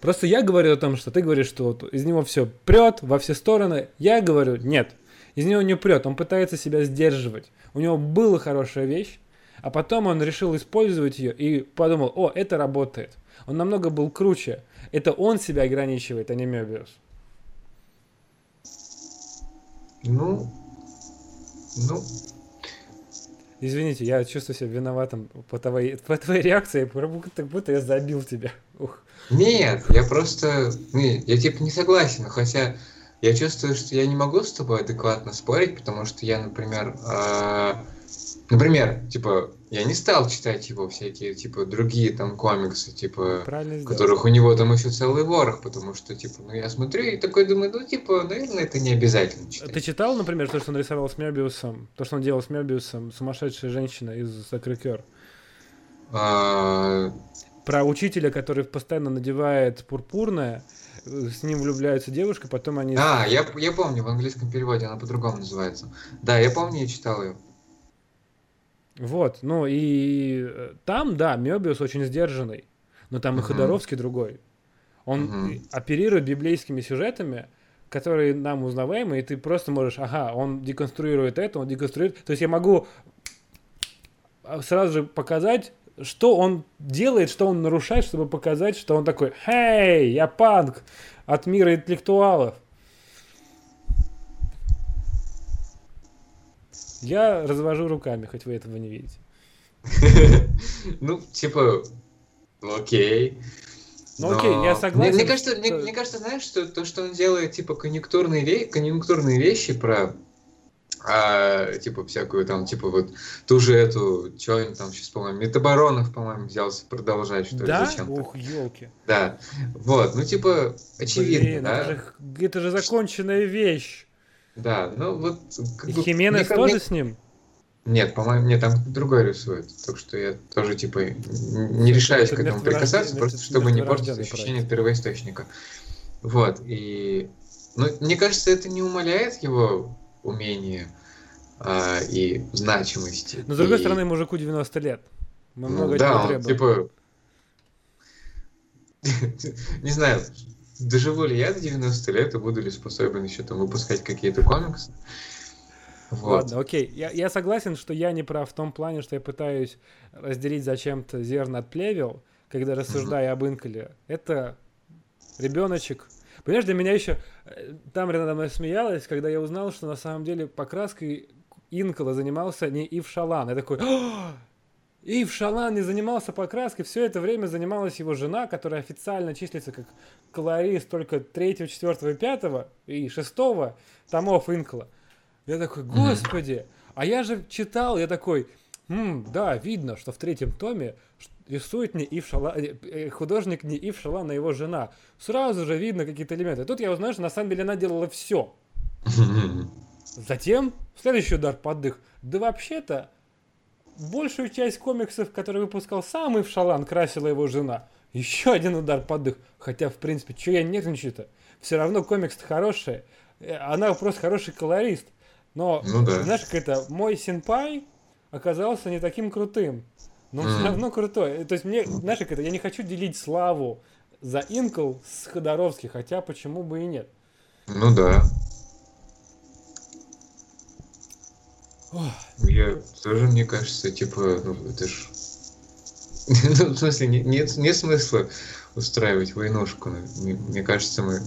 Просто я говорю о том, что ты говоришь, что вот из него все прет во все стороны. Я говорю, нет. Из него не прет, он пытается себя сдерживать. У него была хорошая вещь, а потом он решил использовать ее и подумал, о, это работает. Он намного был круче. Это он себя ограничивает, а не Мебиус. Ну, ну, Извините, я чувствую себя виноватым по твоей, по твоей реакции, как будто, как будто я забил тебя. Ух. Нет, я просто, не, я типа не согласен, хотя я чувствую, что я не могу с тобой адекватно спорить, потому что я, например, а, например, типа, я не стал читать его всякие, типа, другие там комиксы, типа, Правильно сделал. которых у него там еще целый ворох, потому что, типа, ну я смотрю и такой думаю, ну, типа, наверное, это не обязательно читать. Ты читал, например, то, что он рисовал с Мебиусом, то, что он делал с Мебиусом, сумасшедшая женщина из Сакрикер? А, Про учителя, который постоянно надевает пурпурное, с ним влюбляется девушка, потом они... А, я, я помню, в английском переводе она по-другому называется. Да, я помню, я читал ее. Вот, ну и там, да, Мебиус очень сдержанный, но там и. Ходоровский другой. Он и- оперирует библейскими сюжетами, которые нам узнаваемы, и ты просто можешь, ага, он деконструирует это, он деконструирует... То есть я могу а, сразу же показать, что он делает, что он нарушает, чтобы показать, что он такой, «Хей, я панк от мира интеллектуалов». Я развожу руками, хоть вы этого не видите. Ну, типа, окей. Ну, Но- окей, я согласен, мне кажется, мне, что- мне кажется, знаешь, что то, что он делает, типа, конъюнктурные, ве- конъюнктурные вещи про а, типа, всякую там, типа, вот ту же эту, что он там сейчас, по-моему, Метаборонов, по-моему, взялся продолжать, что ли, Да? зачем-то. Ух, елки. Да. Вот, ну, типа, очевидно, Блин, да? это, же, это же законченная вещь. Да, ну, вот... как И бы- Хименес мне тоже мне- с ним? Нет, по-моему, мне там другой рисует. Так что я тоже, типа, не решаюсь это к этому прикасаться, просто чтобы не портить ощущение первоисточника. Вот, и... Ну, мне кажется, это не умаляет его умения а, и значимости. Но с другой И- стороны, мужику 90 лет. Мы ну, много да, чего он, требуем. типа... Не знаю, доживу ли я до 90 лет и буду ли способен еще там выпускать какие-то комиксы. Вот. Ладно, окей. Я, я согласен, что я не прав в том плане, что я пытаюсь разделить зачем-то зерна от плевел, когда рассуждаю об Инколе. Это ребеночек. Понимаешь, для меня еще... э, Там надо мной смеялась, когда я узнал, что на самом деле покраской Инкола занимался не Ив Шалан. Я такой... «А, Ив Шалан не занимался покраской, все это время занималась его жена, которая официально числится как колорист только 3, 4, 5 и 6 томов Инкола. Я такой, господи, а я же читал, я такой, «М, да, видно, что в третьем томе рисует не Ив Шалан, э, э, художник не Ив Шалан, а его жена. Сразу же видно какие-то элементы. Тут я узнаю, что на самом деле она делала все. Затем следующий удар под дых. Да вообще-то, большую часть комиксов, которые выпускал сам Ив Шалан, красила его жена. Еще один удар под дых. Хотя, в принципе, что я нервничаю-то? Все равно комикс-то хороший. Э, Она просто хороший колорист. Но, Ну да. знаешь, как это, мой сенпай оказался не таким крутым. Но все равно крутой. Э, То есть мне, знаешь, как это, я не хочу делить славу за Инкл с Ходоровски, хотя почему бы и нет. Ну да. Ох. Я тоже, мне кажется, типа, ну, это ж... Ну, в смысле, не- нет, нет смысла устраивать войнушку. Мне, мне кажется, мы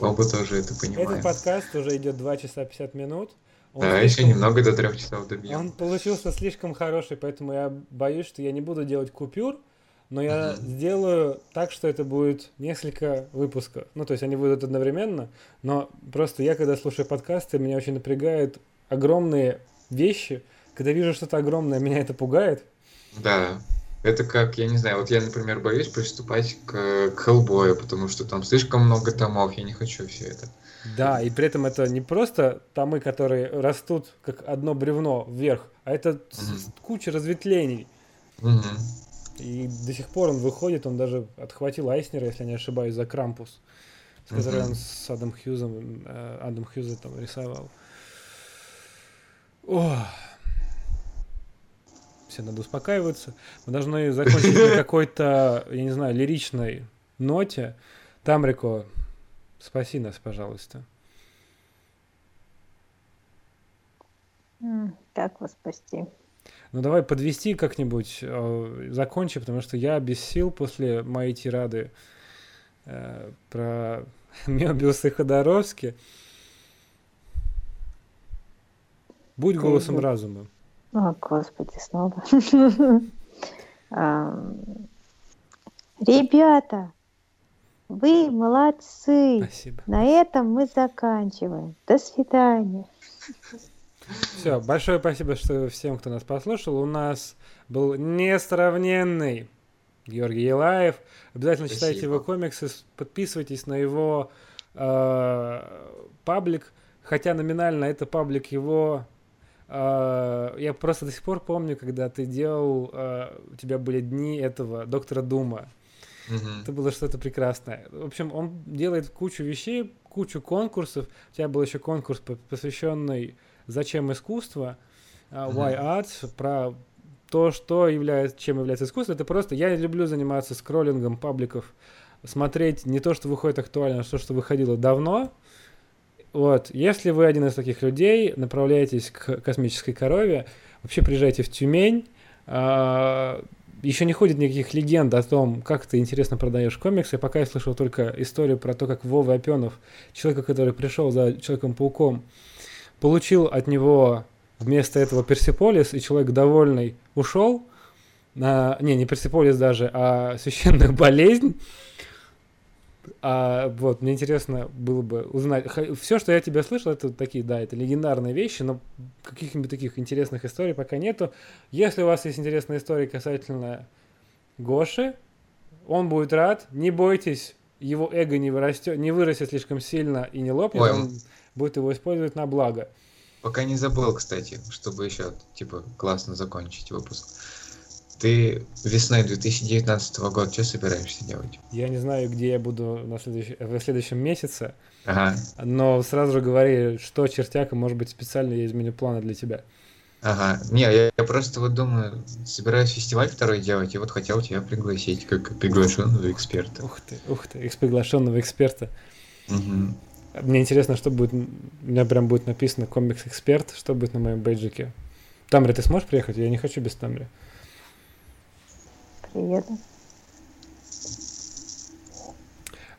оба тоже это понимаем. Этот подкаст уже идет 2 часа 50 минут. Он Да, еще слишком- немного до трех часов добьем. Он получился слишком хороший, поэтому я боюсь, что я не буду делать купюр, но я Мгм. сделаю так, что это будет несколько выпусков. Ну, то есть они будут одновременно, но просто я, когда слушаю подкасты, меня очень напрягают огромные вещи. Когда вижу что-то огромное, меня это пугает. Да. Это как, я не знаю, вот я, например, боюсь приступать к, к Хеллбою, потому что там слишком много томов, я не хочу все это. Да, и при этом это не просто томы, которые растут как одно бревно вверх, а это Мгм. куча разветвлений. Мгм. И до сих пор он выходит, он даже отхватил Айснера, если я не ошибаюсь, за Крампус, с которой Мгм. он с Адам Хьюзом, э, Адам Хьюза там рисовал. О. Все надо успокаиваться. Мы должны закончить на какой-то, я не знаю, лиричной ноте. Тамрико, спаси нас, пожалуйста. Как вас спасти? Ну давай подвести как-нибудь, э, закончи, потому что я без сил после моей тирады э, про Мебиуса и Ходоровски. Будь голосом разума. О, Господи, снова. Ребята, вы молодцы. Спасибо. На этом мы заканчиваем. До свидания. Все, большое спасибо, что всем, кто нас послушал. У нас был несравненный Георгий Елаев. Обязательно читайте Спасибо. его комиксы, подписывайтесь на его э, паблик. Хотя номинально это паблик его. Э, я просто до сих пор помню, когда ты делал, э, у тебя были дни этого доктора Дума. Мгм. Это было что-то прекрасное. В общем, он делает кучу вещей, кучу конкурсов. У тебя был еще конкурс, по- посвященный «Зачем искусство?» Мгм. Why Art, про то, что является, чем является искусство. Это просто, я люблю заниматься скроллингом пабликов, смотреть не то, что выходит актуально, а то, что выходило давно. Вот, если вы один из таких людей, направляетесь к космической корове, вообще приезжайте в Тюмень, а, еще не ходит никаких легенд о том, как ты интересно продаешь комиксы. Пока я слышал только историю про то, как Вова Опенов, человека, который пришел за Человеком-пауком, получил от него вместо этого Персиполис, и человек довольный ушел. На, не, не Персиполис даже, а священную болезнь. А, вот, мне интересно было бы узнать. Все, что я тебя слышал, это такие, да, это легендарные вещи, но каких-нибудь таких интересных историй пока нету. Если у вас есть интересные истории касательно Гоши, он будет рад. Не бойтесь, его эго не, вырастет, не вырастет слишком сильно и не лопнет. Ой, он будет его использовать на благо. Пока не забыл, кстати, чтобы еще, типа, классно закончить выпуск. Ты весной 2019 года что собираешься делать? Я не знаю, где я буду на следующ- в следующем месяце, Ага, но сразу же говори, что чертяка, может быть, специально я изменю планы для тебя. ага. Не, я, я просто вот думаю, собираюсь фестиваль второй делать, и вот хотел тебя пригласить, как приглашенного эксперта. Ух ты, ух ты, приглашенного эксперта. Мгм. Мне интересно, что будет, у меня прям будет написано комикс-эксперт, что будет на моем бейджике. Тамри, ты сможешь приехать? Я не хочу без Тамри. Приеду.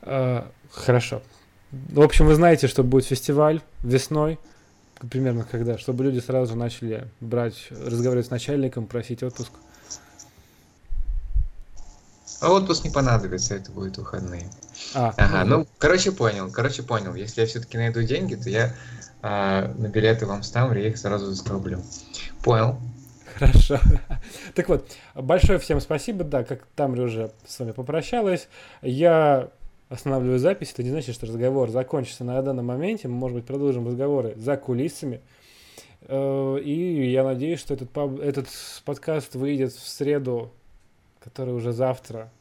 А, хорошо. В общем, вы знаете, что будет фестиваль весной, примерно когда, чтобы люди сразу же начали брать, разговаривать с начальником, просить отпуск. А отпуск не понадобится, это будут выходные. А, Ага, ну, короче, понял, короче, понял. Если я все-таки найду деньги, то я а, на билеты вам ставлю, я их сразу заскоблю. Понял. Хорошо. Так вот, большое всем спасибо. Да, как Тамри уже с вами попрощалась. Я останавливаю запись. Это не значит, что разговор закончится на данном моменте. Мы, может быть, продолжим разговоры за кулисами. Э, И я надеюсь, что этот, этот подкаст выйдет в среду, который уже завтра.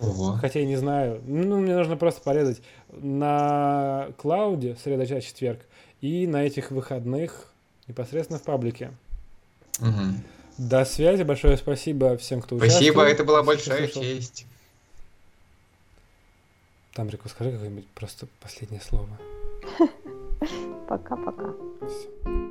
Ого. Хотя я не знаю. Ну, мне нужно просто порезать на клауде среда, четверг и на этих выходных непосредственно в паблике. Мгм. До связи, большое спасибо всем, кто участвовал. Спасибо, это была большая слушал. честь. Тамрику, скажи какое-нибудь просто последнее слово. Пока-пока. Всё.